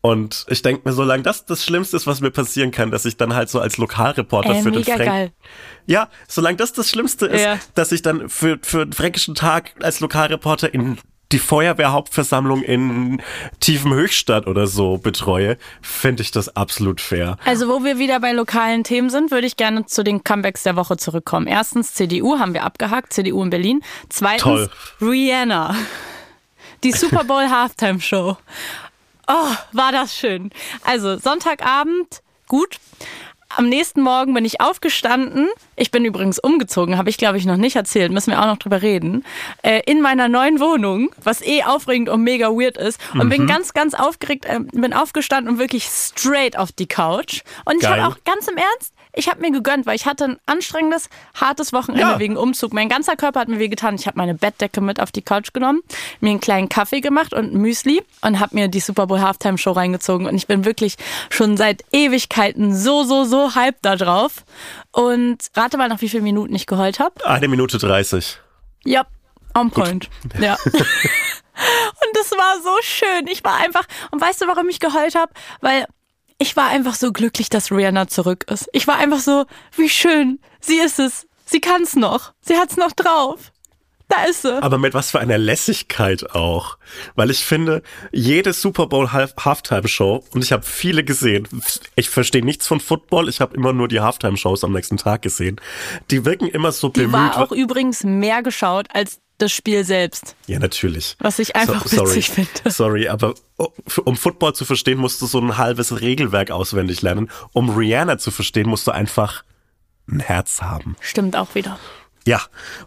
Und ich denke mir, solange das das Schlimmste ist, was mir passieren kann, dass ich dann halt so als Lokalreporter Ey, für den Fränk geil. Ja, solange das das Schlimmste ist, Ja. dass ich dann für, für den fränkischen Tag als Lokalreporter in die Feuerwehrhauptversammlung in tiefem Höchstadt oder so betreue, finde ich das absolut fair. Also wo wir wieder bei lokalen Themen sind, würde ich gerne zu den Comebacks der Woche zurückkommen. Erstens CDU haben wir abgehakt, CDU in Berlin. Zweitens Toll. Rihanna. Die Super Bowl Halftime Show. Oh, war das schön. Also Sonntagabend, gut. Am nächsten Morgen bin ich aufgestanden. Ich bin übrigens umgezogen, habe ich glaube ich noch nicht erzählt, müssen wir auch noch drüber reden. Äh, in meiner neuen Wohnung, was eh aufregend und mega weird ist. Und bin ganz, ganz aufgeregt, äh, bin aufgestanden und wirklich straight auf die Couch. Und ich Geil. habe auch ganz im Ernst, ich habe mir gegönnt, weil ich hatte ein anstrengendes, hartes Wochenende Ja. wegen Umzug. Mein ganzer Körper hat mir weh getan. Ich habe meine Bettdecke mit auf die Couch genommen, mir einen kleinen Kaffee gemacht und ein Müsli und habe mir die Super Bowl Halftime Show reingezogen. Und ich bin wirklich schon seit Ewigkeiten so, so, so hyped da drauf. Und rate mal, nach wie vielen Minuten ich geheult habe. Eine Minute dreißig. Ja, on point. Ja. <laughs> und das war so schön. Ich war einfach, und weißt du, warum ich geheult habe? Weil ich war einfach so glücklich, dass Rihanna zurück ist. Ich war einfach so, wie schön. Sie ist es. Sie kann's noch. Sie hat's noch drauf. Da ist sie. Aber mit was für einer Lässigkeit auch. Weil ich finde, jede Super Bowl Half Halftime Show, und ich habe viele gesehen, ich verstehe nichts von Football, ich habe immer nur die Halftime Shows am nächsten Tag gesehen, die wirken immer so Die bemüht. war auch übrigens mehr geschaut als das Spiel selbst. ja, natürlich. Was ich einfach sorry, witzig finde. <laughs> Sorry, aber um Football zu verstehen, musst du so ein halbes Regelwerk auswendig lernen. Um Rihanna zu verstehen, musst du einfach ein Herz haben. Stimmt auch wieder. Ja,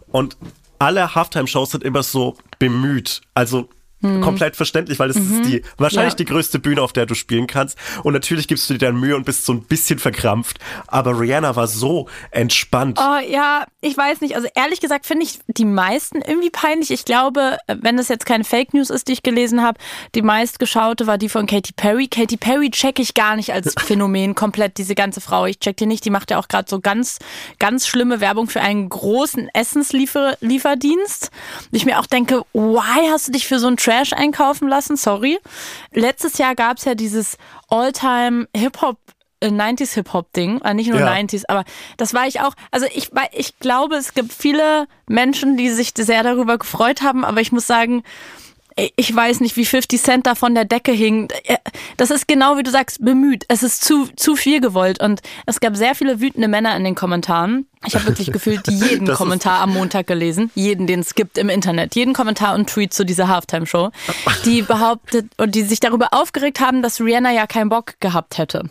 und alle Halftime-Shows sind immer so bemüht. Also komplett verständlich, weil es ist die wahrscheinlich Ja. die größte Bühne, auf der du spielen kannst. Und natürlich gibst du dir dann Mühe und bist so ein bisschen verkrampft. Aber Rihanna war so entspannt. Oh ja, ich weiß nicht. Also ehrlich gesagt finde ich die meisten irgendwie peinlich. Ich glaube, wenn das jetzt keine Fake News ist, die ich gelesen habe, die meistgeschaute war die von Katy Perry. Katy Perry check ich gar nicht als <laughs> Phänomen komplett, diese ganze Frau. Ich check die nicht. Die macht ja auch gerade so ganz, ganz schlimme Werbung für einen großen Essenslieferdienst. Ich mir auch denke, why hast du dich für so einen Trash einkaufen lassen? Sorry. Letztes Jahr gab es ja dieses All-Time Hip-Hop äh, 90s Hip-Hop-Ding, äh, nicht nur Ja. 90s, aber das war ich auch. Also ich, ich glaube, es gibt viele Menschen, die sich sehr darüber gefreut haben, aber ich muss sagen, ich weiß nicht, wie 50 Cent da von der Decke hing. Das ist genau wie du sagst, bemüht. Es ist zu, zu viel gewollt. Und es gab sehr viele wütende Männer in den Kommentaren. Ich habe wirklich gefühlt <laughs> jeden Das Kommentar am Montag gelesen. Jeden, den es gibt im Internet. Jeden Kommentar und Tweet zu dieser Halftime-Show. Die behauptet und die sich darüber aufgeregt haben, dass Rihanna ja keinen Bock gehabt hätte.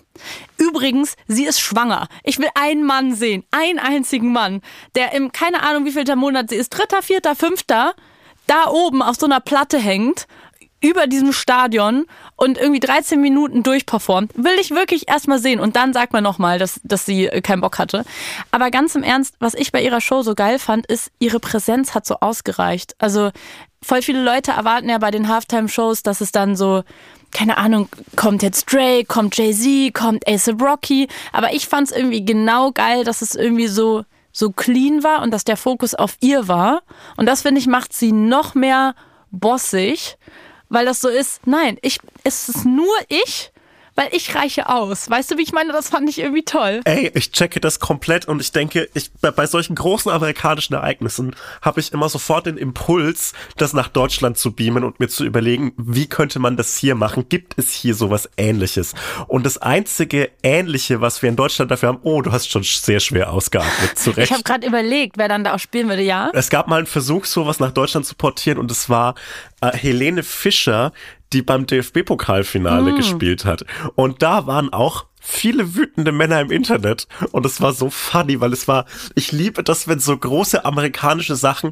Übrigens, sie ist schwanger. Ich will einen Mann sehen. Einen einzigen Mann, der im, keine Ahnung, wie viel der Monat sie ist, dritter, vierter, fünfter, da oben auf so einer Platte hängt, über diesem Stadion und irgendwie 13 Minuten durchperformt, will ich wirklich erstmal sehen. Und dann sagt man nochmal, dass, dass sie äh, keinen Bock hatte. Aber ganz im Ernst, was ich bei ihrer Show so geil fand, ist, ihre Präsenz hat so ausgereicht. Also voll viele Leute erwarten ja bei den Halftime-Shows, dass es dann so, keine Ahnung, kommt jetzt Drake, kommt Jay-Z, kommt A$AP Rocky. Aber ich fand es irgendwie genau geil, dass es irgendwie so so clean war und dass der Fokus auf ihr war. Und das, finde ich, macht sie noch mehr bossig. Weil das so ist. Nein, ich, es ist nur ich weil ich reiche aus. Weißt du, wie ich meine? Das fand ich irgendwie toll. Ey, ich checke das komplett und ich denke, ich, bei solchen großen amerikanischen Ereignissen habe ich immer sofort den Impuls, das nach Deutschland zu beamen und mir zu überlegen, wie könnte man das hier machen? Gibt es hier sowas ähnliches? Und das einzige Ähnliche, was wir in Deutschland dafür haben, oh, du hast schon sehr schwer ausgeatmet, zurecht. Ich habe gerade überlegt, wer dann da auch spielen würde, ja? Es gab mal einen Versuch, sowas nach Deutschland zu portieren und es war äh, Helene Fischer, die beim DFB-Pokalfinale mm. gespielt hat. Und da waren auch viele wütende Männer im Internet und es war so funny, weil es war, ich liebe das, wenn so große amerikanische Sachen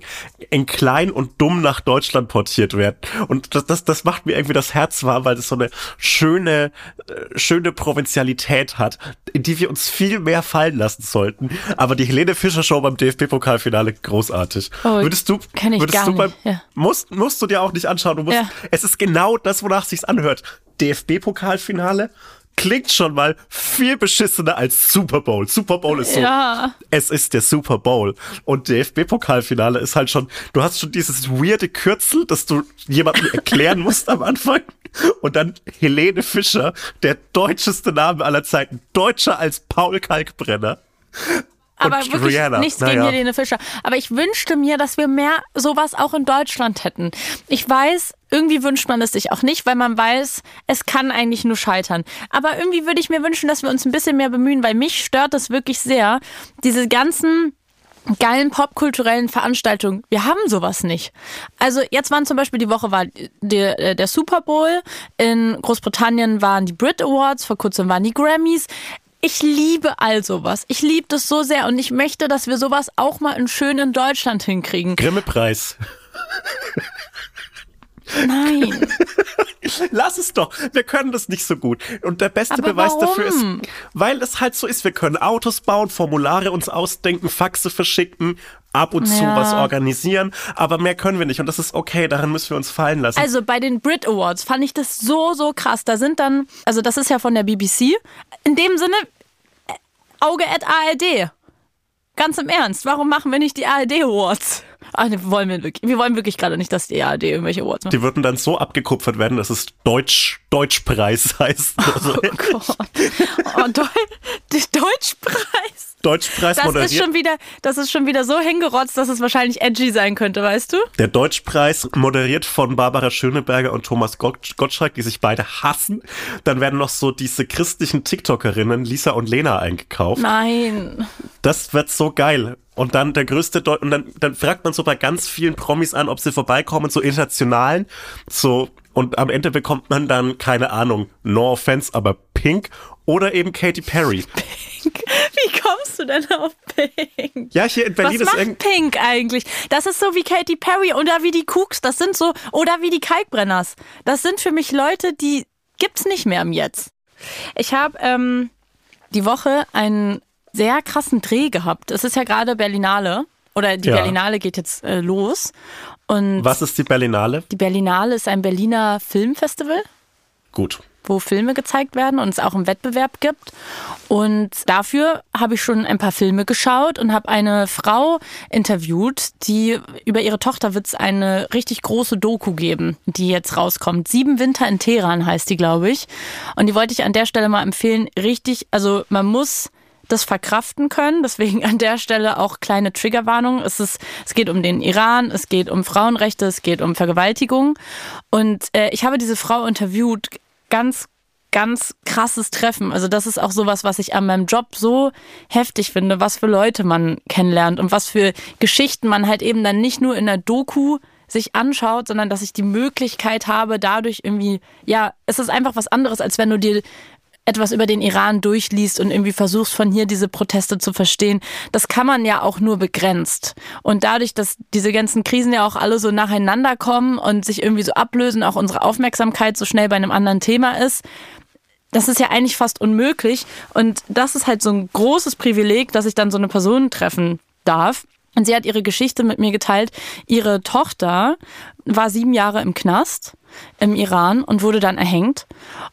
in klein und dumm nach Deutschland portiert werden und das, das, das macht mir irgendwie das Herz warm, weil es so eine schöne, äh, schöne Provinzialität hat, in die wir uns viel mehr fallen lassen sollten. Aber die Helene Fischer Show beim DFB-Pokalfinale großartig. Oh, würdest du, kenn ich würdest du beim, nicht. Ja. musst, musst du dir auch nicht anschauen, du musst, Ja. es ist genau das, wonach sich's anhört. DFB-Pokalfinale klingt schon mal viel beschissener als Super Bowl. Super Bowl ist so, Ja. es ist der Super Bowl. Und DFB-Pokalfinale ist halt schon, du hast schon dieses weirde Kürzel, das du jemandem <laughs> erklären musst am Anfang. Und dann Helene Fischer, der deutscheste Name aller Zeiten, deutscher als Paul Kalkbrenner. Aber Und wirklich Rihanna, nichts gegen naja. Helene Fischer. Aber ich wünschte mir, dass wir mehr sowas auch in Deutschland hätten. Ich weiß, irgendwie wünscht man es sich auch nicht, weil man weiß, es kann eigentlich nur scheitern. Aber irgendwie würde ich mir wünschen, dass wir uns ein bisschen mehr bemühen, weil mich stört das wirklich sehr. Diese ganzen geilen popkulturellen Veranstaltungen. Wir haben sowas nicht. Also jetzt waren zum Beispiel die Woche war der, äh, der Super Bowl, in Großbritannien waren die Brit Awards, vor kurzem waren die Grammys. Ich liebe all sowas. Ich liebe das so sehr und ich möchte, dass wir sowas auch mal in schön in Deutschland hinkriegen. Grimme-Preis. Nein. <laughs> Lass es doch. Wir können das nicht so gut. Und der beste Aber Beweis dafür ist, warum? weil es halt so ist. Wir können Autos bauen, Formulare uns ausdenken, Faxe verschicken, ab und zu Ja. was organisieren. Aber mehr können wir nicht. Und das ist okay. Daran müssen wir uns fallen lassen. Also bei den Brit Awards fand ich das so, so krass. Da sind dann, also das ist ja von der BBC. In dem Sinne, äh, Auge at ARD. Ganz im Ernst, warum machen wir nicht die ARD Awards? Ach, nee, wollen wir wirklich. Wir wollen wirklich gerade nicht, dass die ARD irgendwelche Awards macht. die würden dann so abgekupfert werden, dass es Deutsch, Deutschpreis <laughs> heißt. Also, Oh Gott. Oh, Deu <laughs> Deutschpreis. Deutschpreis Das ist moderiert. schon wieder, das ist schon wieder so hingerotzt, dass es wahrscheinlich edgy sein könnte, weißt du? Der Deutschpreis moderiert von Barbara Schöneberger und Thomas Gott- Gottschalk, die sich beide hassen. Dann werden noch so diese christlichen TikTokerinnen Lisa und Lena eingekauft. Nein. Das wird so geil. Und dann der größte Deu und dann, dann fragt man so bei ganz vielen Promis an, ob sie vorbeikommen, so internationalen, so und am Ende bekommt man dann keine Ahnung, no offense, aber Pink oder eben Katy Perry. <laughs> Wie kommst du denn auf Pink? Ja, hier in Berlin Was ist macht Pink eigentlich? Das ist so wie Katy Perry oder wie die Cooks. Das sind so, oder wie die Kalkbrenners. Das sind für mich Leute, die gibt's nicht mehr im Jetzt. Ich habe ähm, die Woche einen sehr krassen Dreh gehabt. Es ist ja gerade Berlinale. Oder die Ja. Berlinale geht jetzt äh, los. Und Was ist die Berlinale? die Berlinale ist ein Berliner Filmfestival Gut. wo Filme gezeigt werden und es auch einen Wettbewerb gibt. Und dafür habe ich schon ein paar Filme geschaut und habe eine Frau interviewt, die über ihre Tochter wird es eine richtig große Doku geben, die jetzt rauskommt. Sieben Winter in Teheran heißt die, glaube ich. Und die wollte ich an der Stelle mal empfehlen. Richtig, also man muss das verkraften können. Deswegen an der Stelle auch kleine Triggerwarnung. Es, ist, es geht um den Iran, es geht um Frauenrechte, es geht um Vergewaltigung. Und äh, ich habe diese Frau interviewt, ganz, ganz krasses Treffen. Also das ist auch sowas, was ich an meinem Job so heftig finde, was für Leute man kennenlernt und was für Geschichten man halt eben dann nicht nur in der Doku sich anschaut, sondern dass ich die Möglichkeit habe, dadurch irgendwie, ja, es ist einfach was anderes, als wenn du dir etwas über den Iran durchliest und irgendwie versuchst von hier diese Proteste zu verstehen, das kann man ja auch nur begrenzt. Und dadurch, dass diese ganzen Krisen ja auch alle so nacheinander kommen und sich irgendwie so ablösen, auch unsere Aufmerksamkeit so schnell bei einem anderen Thema ist, das ist ja eigentlich fast unmöglich. Und das ist halt so ein großes Privileg, dass ich dann so eine Person treffen darf. Und sie hat ihre Geschichte mit mir geteilt. Ihre Tochter war sieben Jahre im Knast im Iran und wurde dann erhängt.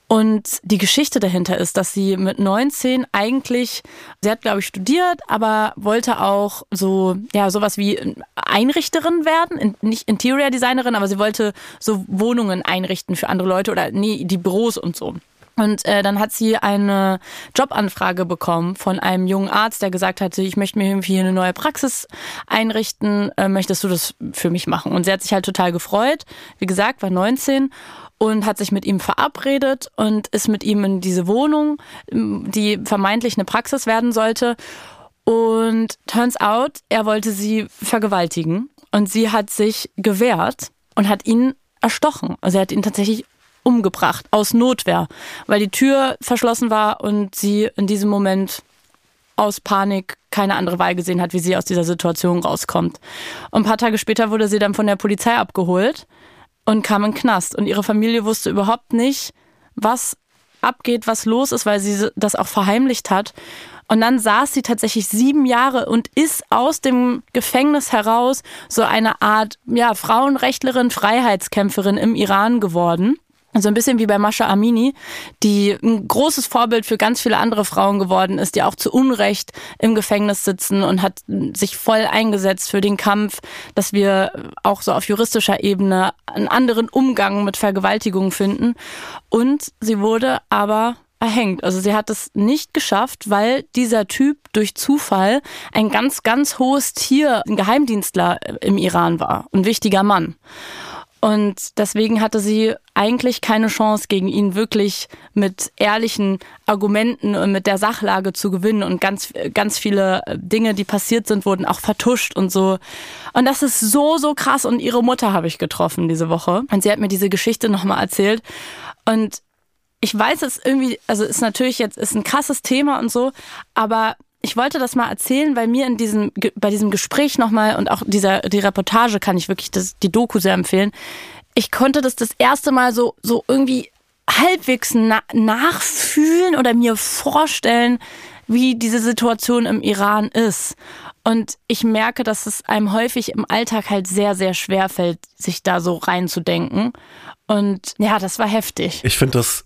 Und die Geschichte dahinter ist, dass sie mit 19 eigentlich, sie hat glaube ich studiert, aber wollte auch so, ja, sowas wie Einrichterin werden, nicht Interior Designerin, aber sie wollte so Wohnungen einrichten für andere Leute oder nee, die Büros und so. Und äh, dann hat sie eine Jobanfrage bekommen von einem jungen Arzt, der gesagt hat, ich möchte mir irgendwie eine neue Praxis einrichten, äh, möchtest du das für mich machen? Und sie hat sich halt total gefreut. Wie gesagt, war 19 und hat sich mit ihm verabredet und ist mit ihm in diese Wohnung, die vermeintlich eine Praxis werden sollte. Und turns out, er wollte sie vergewaltigen und sie hat sich gewehrt und hat ihn erstochen. Also er hat ihn tatsächlich umgebracht aus Notwehr, weil die Tür verschlossen war und sie in diesem Moment aus Panik keine andere Wahl gesehen hat, wie sie aus dieser Situation rauskommt. Und ein paar Tage später wurde sie dann von der Polizei abgeholt und kam in den Knast. Und ihre Familie wusste überhaupt nicht, was abgeht, was los ist, weil sie das auch verheimlicht hat. Und dann saß sie tatsächlich sieben Jahre und ist aus dem Gefängnis heraus so eine Art ja, Frauenrechtlerin, Freiheitskämpferin im Iran geworden. So ein bisschen wie bei Mascha Amini, die ein großes Vorbild für ganz viele andere Frauen geworden ist, die auch zu Unrecht im Gefängnis sitzen und hat sich voll eingesetzt für den Kampf, dass wir auch so auf juristischer Ebene einen anderen Umgang mit Vergewaltigung finden. Und sie wurde aber erhängt. Also sie hat es nicht geschafft, weil dieser Typ durch Zufall ein ganz, ganz hohes Tier, ein Geheimdienstler im Iran war, ein wichtiger Mann. Und deswegen hatte sie eigentlich keine Chance, gegen ihn wirklich mit ehrlichen Argumenten und mit der Sachlage zu gewinnen. Und ganz, ganz viele Dinge, die passiert sind, wurden auch vertuscht und so. Und das ist so, so krass. Und ihre Mutter habe ich getroffen diese Woche. Und sie hat mir diese Geschichte nochmal erzählt. Und ich weiß es irgendwie, also ist natürlich jetzt ist ein krasses Thema und so, aber ich wollte das mal erzählen, weil mir in diesem, bei diesem Gespräch nochmal und auch dieser, die Reportage kann ich wirklich das, die Doku sehr empfehlen. Ich konnte das das erste Mal so, so irgendwie halbwegs na nachfühlen oder mir vorstellen, wie diese Situation im Iran ist. Und ich merke, dass es einem häufig im Alltag halt sehr, sehr schwer fällt, sich da so reinzudenken. Und ja, das war heftig. Ich finde das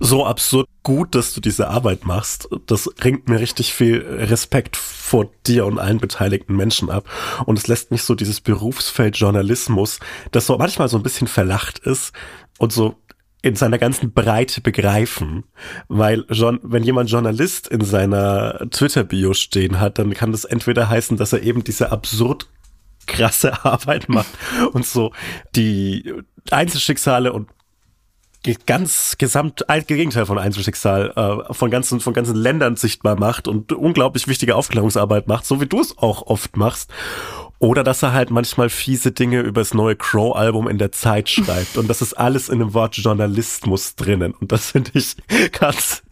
so absurd gut, dass du diese Arbeit machst. Das ringt mir richtig viel Respekt vor dir und allen beteiligten Menschen ab. Und es lässt mich so dieses Berufsfeld Journalismus, das so manchmal so ein bisschen verlacht ist und so in seiner ganzen Breite begreifen. Weil wenn jemand Journalist in seiner Twitter-Bio stehen hat, dann kann das entweder heißen, dass er eben diese absurd krasse <laughs> Arbeit macht und so die Einzelschicksale und ganz gesamt Gegenteil von Einzelschicksal äh, von ganzen von ganzen Ländern sichtbar macht und unglaublich wichtige Aufklärungsarbeit macht, so wie du es auch oft machst. Oder dass er halt manchmal fiese Dinge über das neue Crow-Album in der Zeit <laughs> schreibt. Und das ist alles in dem Wort Journalismus drinnen. Und das finde ich <laughs> ganz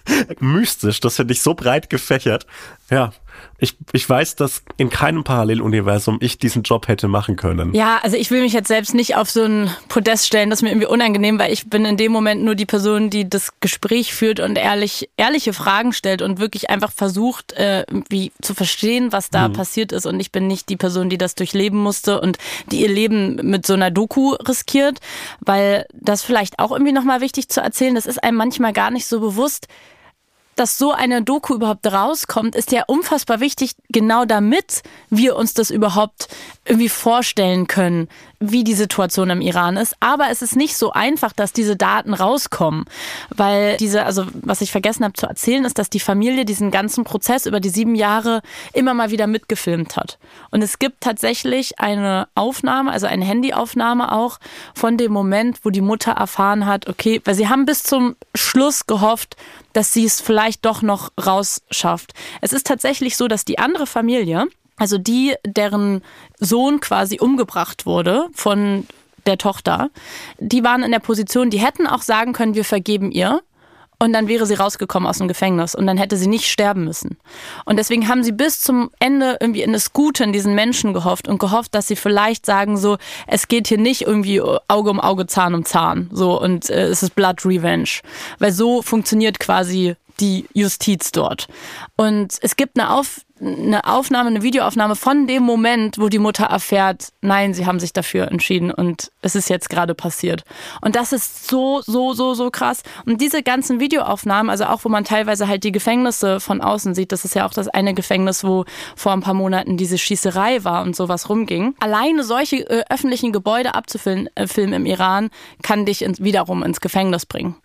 mystisch. Das finde ich so breit gefächert. Ja, ich, ich weiß, dass in keinem Paralleluniversum ich diesen Job hätte machen können. Ja, also ich will mich jetzt selbst nicht auf so ein Podest stellen, das ist mir irgendwie unangenehm, weil ich bin in dem Moment nur die Person, die das Gespräch führt und ehrlich, ehrliche Fragen stellt und wirklich einfach versucht, äh, wie zu verstehen, was da mhm. passiert ist. Und ich bin nicht die Person, die das durchleben musste und die ihr Leben mit so einer Doku riskiert, weil das vielleicht auch irgendwie nochmal wichtig zu erzählen, das ist einem manchmal gar nicht so bewusst, dass so eine Doku überhaupt rauskommt, ist ja unfassbar wichtig, genau damit wir uns das überhaupt irgendwie vorstellen können, wie die Situation im Iran ist. Aber es ist nicht so einfach, dass diese Daten rauskommen, weil diese, also was ich vergessen habe zu erzählen, ist, dass die Familie diesen ganzen Prozess über die sieben Jahre immer mal wieder mitgefilmt hat. Und es gibt tatsächlich eine Aufnahme, also eine Handyaufnahme auch von dem Moment, wo die Mutter erfahren hat, okay, weil sie haben bis zum Schluss gehofft, dass sie es vielleicht doch noch rausschafft. Es ist tatsächlich so, dass die andere Familie, also die, deren Sohn quasi umgebracht wurde von der Tochter, die waren in der Position, die hätten auch sagen können, wir vergeben ihr. Und dann wäre sie rausgekommen aus dem Gefängnis und dann hätte sie nicht sterben müssen. Und deswegen haben sie bis zum Ende irgendwie in das Gute in diesen Menschen gehofft und gehofft, dass sie vielleicht sagen so, es geht hier nicht irgendwie Auge um Auge, Zahn um Zahn, so und äh, es ist Blood Revenge, weil so funktioniert quasi die Justiz dort. Und es gibt eine Auf eine Aufnahme, eine Videoaufnahme von dem Moment, wo die Mutter erfährt, nein, sie haben sich dafür entschieden und es ist jetzt gerade passiert. Und das ist so, so, so, so krass. Und diese ganzen Videoaufnahmen, also auch wo man teilweise halt die Gefängnisse von außen sieht, das ist ja auch das eine Gefängnis, wo vor ein paar Monaten diese Schießerei war und sowas rumging. Alleine solche äh, öffentlichen Gebäude abzufilmen äh, im Iran kann dich ins, wiederum ins Gefängnis bringen.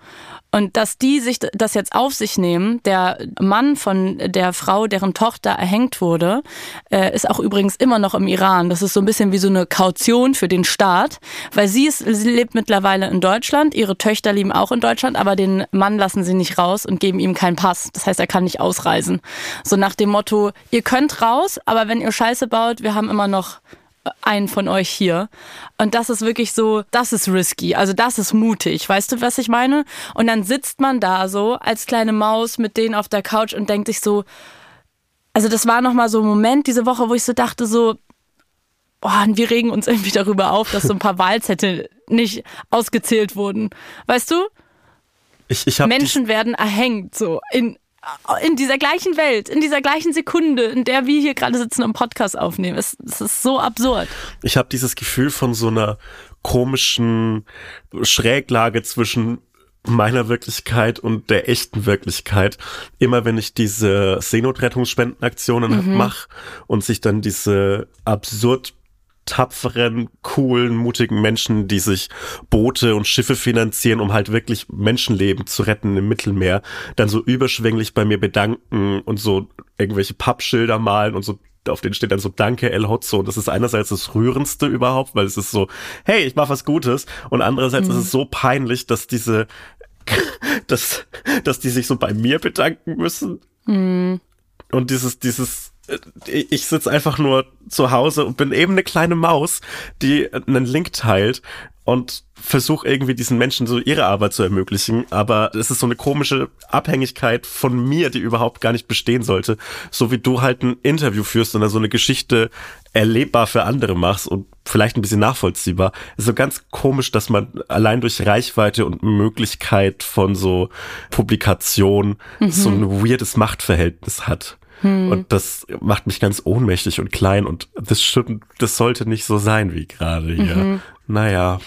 Und dass die sich das jetzt auf sich nehmen, der Mann von der Frau, deren Tochter erhängt wurde, äh, ist auch übrigens immer noch im Iran. Das ist so ein bisschen wie so eine Kaution für den Staat, weil sie, ist, sie lebt mittlerweile in Deutschland, ihre Töchter leben auch in Deutschland, aber den Mann lassen sie nicht raus und geben ihm keinen Pass. Das heißt, er kann nicht ausreisen. So nach dem Motto, ihr könnt raus, aber wenn ihr Scheiße baut, wir haben immer noch einen von euch hier. Und das ist wirklich so, das ist risky, also das ist mutig, weißt du, was ich meine? Und dann sitzt man da so als kleine Maus mit denen auf der Couch und denkt sich so, also das war nochmal so ein Moment diese Woche, wo ich so dachte so, boah, wir regen uns irgendwie darüber auf, dass so ein paar <laughs> Wahlzettel nicht ausgezählt wurden. Weißt du? Ich, ich Menschen werden erhängt, so in in dieser gleichen Welt, in dieser gleichen Sekunde, in der wir hier gerade sitzen und Podcast aufnehmen. Es, es ist so absurd. Ich habe dieses Gefühl von so einer komischen Schräglage zwischen meiner Wirklichkeit und der echten Wirklichkeit. Immer wenn ich diese Seenotrettungsspendenaktionen mhm. mache und sich dann diese absurd tapferen, coolen, mutigen Menschen, die sich Boote und Schiffe finanzieren, um halt wirklich Menschenleben zu retten im Mittelmeer, dann so überschwänglich bei mir bedanken und so irgendwelche Pappschilder malen und so auf denen steht dann so Danke El Hotzo und das ist einerseits das rührendste überhaupt, weil es ist so, hey, ich mach was Gutes und andererseits mhm. ist es so peinlich, dass diese <laughs> dass dass die sich so bei mir bedanken müssen. Mhm. Und dieses dieses ich sitze einfach nur zu Hause und bin eben eine kleine Maus, die einen Link teilt und versuche irgendwie diesen Menschen so ihre Arbeit zu ermöglichen. Aber es ist so eine komische Abhängigkeit von mir, die überhaupt gar nicht bestehen sollte. So wie du halt ein Interview führst und dann so eine Geschichte erlebbar für andere machst und vielleicht ein bisschen nachvollziehbar. Es ist so ganz komisch, dass man allein durch Reichweite und Möglichkeit von so Publikation mhm. so ein weirdes Machtverhältnis hat. Hm. Und das macht mich ganz ohnmächtig und klein und das, shouldn't, das sollte nicht so sein wie gerade hier. Mhm. Naja.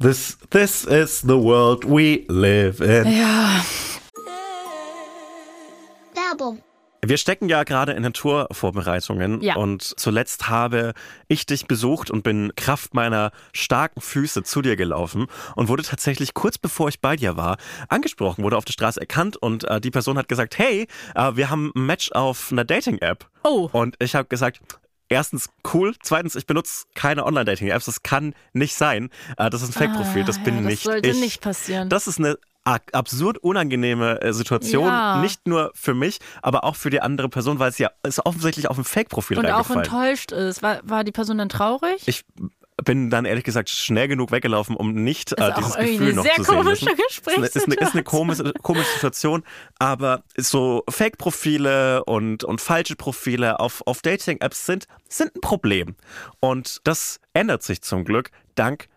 This, this is the world we live in. Ja. Werbung. Wir stecken ja gerade in den Tourvorbereitungen ja. und zuletzt habe ich dich besucht und bin Kraft meiner starken Füße zu dir gelaufen und wurde tatsächlich kurz bevor ich bei dir war angesprochen, wurde auf der Straße erkannt und äh, die Person hat gesagt, hey, äh, wir haben ein Match auf einer Dating-App. Oh. Und ich habe gesagt, erstens cool, zweitens ich benutze keine Online-Dating-Apps, das kann nicht sein. Äh, das ist ein Fake-Profil, das ah, bin ja, das nicht sollte ich. nicht passieren. Das ist eine absurd unangenehme äh, Situation, ja. nicht nur für mich, aber auch für die andere Person, weil es ja ist offensichtlich auf ein Fake-Profil Und auch enttäuscht ist. War, war die Person dann traurig? Ich bin dann ehrlich gesagt schnell genug weggelaufen, um nicht äh, dieses Gefühl noch zu sehen. Komische Gesprächssituation. Ist eine, ist eine komische, komische Situation, aber so Fake-Profile und, und falsche Profile auf, auf Dating-Apps sind, sind ein Problem. Und das ändert sich zum Glück dank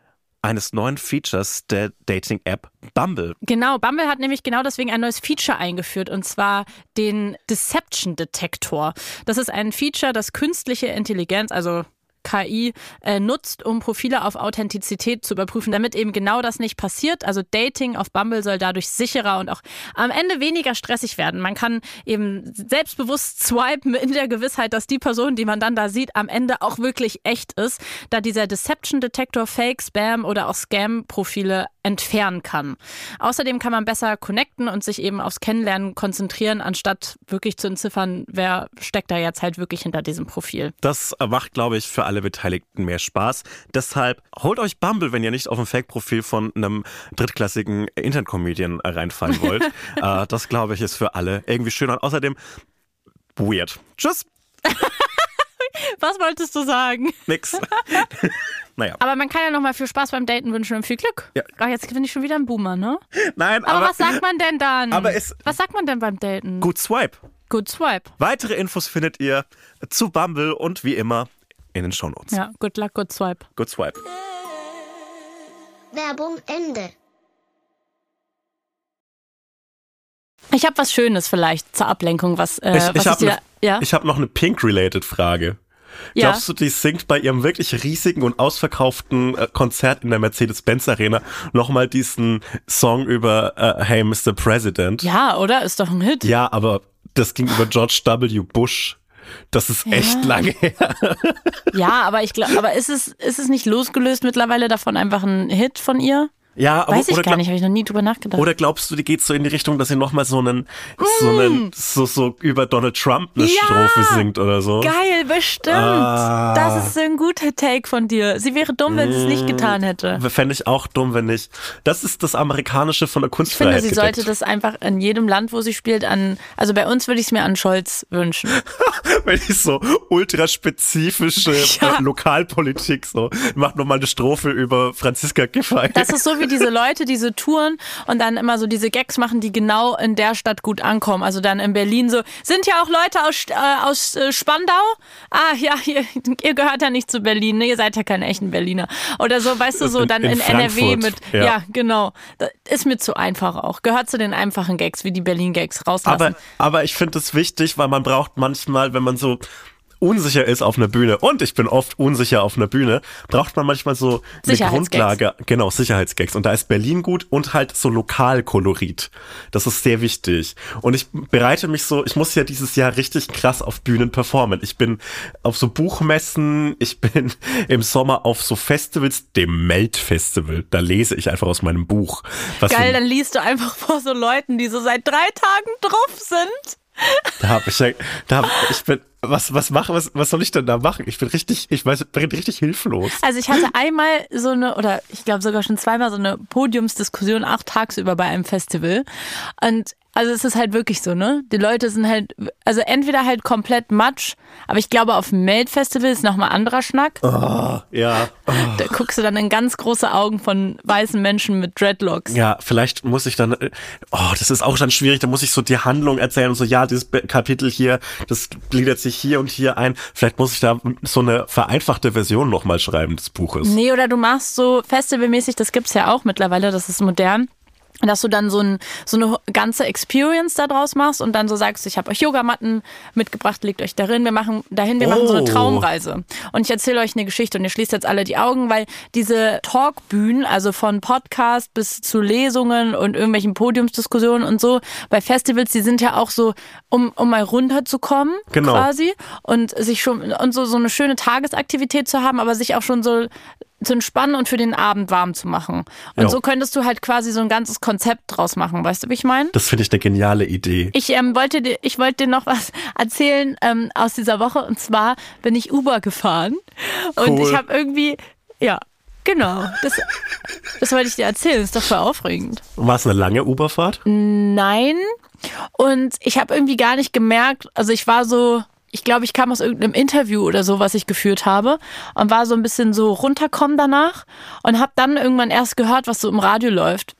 eines neuen Features der Dating-App Bumble. Genau, Bumble hat nämlich genau deswegen ein neues Feature eingeführt und zwar den Deception Detektor. Das ist ein Feature, das künstliche Intelligenz, also KI äh, nutzt, um Profile auf Authentizität zu überprüfen, damit eben genau das nicht passiert. Also Dating auf Bumble soll dadurch sicherer und auch am Ende weniger stressig werden. Man kann eben selbstbewusst swipen in der Gewissheit, dass die Person, die man dann da sieht, am Ende auch wirklich echt ist, da dieser Deception Detector Fake, Spam oder auch Scam-Profile entfernen kann. Außerdem kann man besser connecten und sich eben aufs Kennenlernen konzentrieren, anstatt wirklich zu entziffern, wer steckt da jetzt halt wirklich hinter diesem Profil. Das macht, glaube ich, für alle Beteiligten mehr Spaß. Deshalb holt euch Bumble, wenn ihr nicht auf ein Fake-Profil von einem drittklassigen Internet-Comedian reinfallen <laughs> wollt. äh, das, glaube ich, ist für alle irgendwie schön und außerdem weird. Tschüss! <laughs> <laughs> Was wolltest du sagen? Nix. <laughs> naja. Aber man kann ja nochmal viel Spaß beim Daten wünschen und viel Glück. Ja. Ach, jetzt bin ich schon wieder ein Boomer, ne? Nein, aber. Aber was sagt man denn dann? <laughs> Aber es, was sagt man denn beim Daten? Gut Swipe. Good Swipe. Weitere Infos findet ihr zu Bumble und wie immer in den Shownotes. Ja, good luck, good swipe. Good swipe. Werbung Ende. Ich habe was Schönes vielleicht zur Ablenkung, was, äh, ich, ich, dir ne, Ja. Ich habe noch eine Pink-related Frage. Ja. Glaubst du, die singt bei ihrem wirklich riesigen und ausverkauften äh, Konzert in der Mercedes-Benz Arena nochmal diesen Song über äh, Hey Mr. President? Ja, oder? Ist doch ein Hit. Ja, aber das ging über George W. Bush. Das ist echt lange her. Ja, aber ich glaube, aber ist es, ist es nicht losgelöst mittlerweile davon einfach ein Hit von ihr? Ja, aber Weiß ich oder, gar nicht, habe ich noch nie drüber nachgedacht. oder glaubst du, die geht so in die Richtung, dass sie nochmal so einen, so einen, so, so über Donald Trump eine Mm. Ja! Strophe singt oder so? Geil, bestimmt. Ah. Das ist so ein guter Take von dir. Sie wäre dumm, wenn sie es Mm. nicht getan hätte. Fände ich auch dumm, wenn nicht. Das ist das Amerikanische von der Ich finde, Kunstfreiheit sie gedeckt. sollte das einfach in jedem Land, wo sie spielt, an, also bei uns würde ich es mir an Scholz wünschen. <laughs> Wenn ich so ultraspezifische <laughs> Ja. Lokalpolitik so, macht nochmal eine Strophe über Franziska Giffey. Das ist so wie diese Leute, die so touren und dann immer so diese Gags machen, die genau in der Stadt gut ankommen. Also dann in Berlin so, sind ja auch Leute aus, äh, aus äh, Spandau? Ah ja, <laughs> ihr, ihr gehört ja nicht zu Berlin, ne? ihr seid ja keine echten Berliner. Oder so, weißt du, so In- dann in in, NRW mit, ja. ja. genau. Das ist mir zu einfach auch. Gehört zu den einfachen Gags, wie die Berlin-Gags rauslassen. aber, aber ich finde es wichtig, weil man braucht manchmal, wenn man so unsicher ist auf einer Bühne und ich bin oft unsicher auf einer Bühne, braucht man manchmal so eine. Grundlage, genau, Sicherheitsgags. Und da ist Berlin gut und halt so Lokalkolorit. Das ist sehr wichtig. Und ich bereite mich so, ich muss ja dieses Jahr richtig krass auf Bühnen performen. Ich bin auf so Buchmessen, ich bin <laughs> im Sommer auf so Festivals, dem Melt-Festival. Da lese ich einfach aus meinem Buch. Was Geil, dann liest du einfach vor so Leuten, die so seit drei Tagen drauf sind. Da hab ich da hab, ich bin, was, was mache, was, was soll ich denn da machen? Ich bin richtig, ich weiß, bin richtig hilflos. Also ich hatte einmal so eine, oder ich glaube sogar schon zweimal so eine Podiumsdiskussion, auch tagsüber bei einem Festival. Und also es ist halt wirklich so, ne? Die Leute sind halt, also entweder halt komplett matsch, aber ich glaube auf dem Melt-Festival ist nochmal anderer Schnack. Oh, ja. Oh. Da guckst du dann in ganz große Augen von weißen Menschen mit Dreadlocks. Ja, vielleicht muss ich dann, oh, das ist auch dann schwierig, da muss ich so die Handlung erzählen und so, ja, dieses Kapitel hier, das gliedert sich hier und hier ein. Vielleicht muss ich da so eine vereinfachte Version nochmal schreiben des Buches. Nee, oder du machst so festivalmäßig, das gibt's ja auch mittlerweile, das ist modern. Dass du dann so, ein, so eine ganze Experience da draus machst und dann so sagst, ich habe euch Yogamatten mitgebracht, legt euch darin, wir machen dahin, wir machen so eine Oh. Traumreise. Und ich erzähle euch eine Geschichte und ihr schließt jetzt alle die Augen, weil diese Talkbühnen, also von Podcast bis zu Lesungen und irgendwelchen Podiumsdiskussionen und so, bei Festivals, die sind ja auch so, um, um mal runterzukommen Genau. quasi und sich schon und so, so eine schöne Tagesaktivität zu haben, aber sich auch schon so zu entspannen und für den Abend warm zu machen. Und Ja. so könntest du halt quasi so ein ganzes Konzept draus machen. Weißt du, wie ich meine? Das finde ich eine geniale Idee. Ich ähm, wollte dir, ich wollte dir noch was erzählen ähm, aus dieser Woche. Und zwar bin ich Uber gefahren und Cool. ich habe irgendwie, ja, genau, das, das wollte ich dir erzählen. ist doch voll aufregend. War es eine lange Uberfahrt? Nein. Und ich habe irgendwie gar nicht gemerkt, also ich war so, ich glaube, ich kam aus irgendeinem Interview oder so, was ich geführt habe und war so ein bisschen so runterkommen danach und habe dann irgendwann erst gehört, was so im Radio läuft.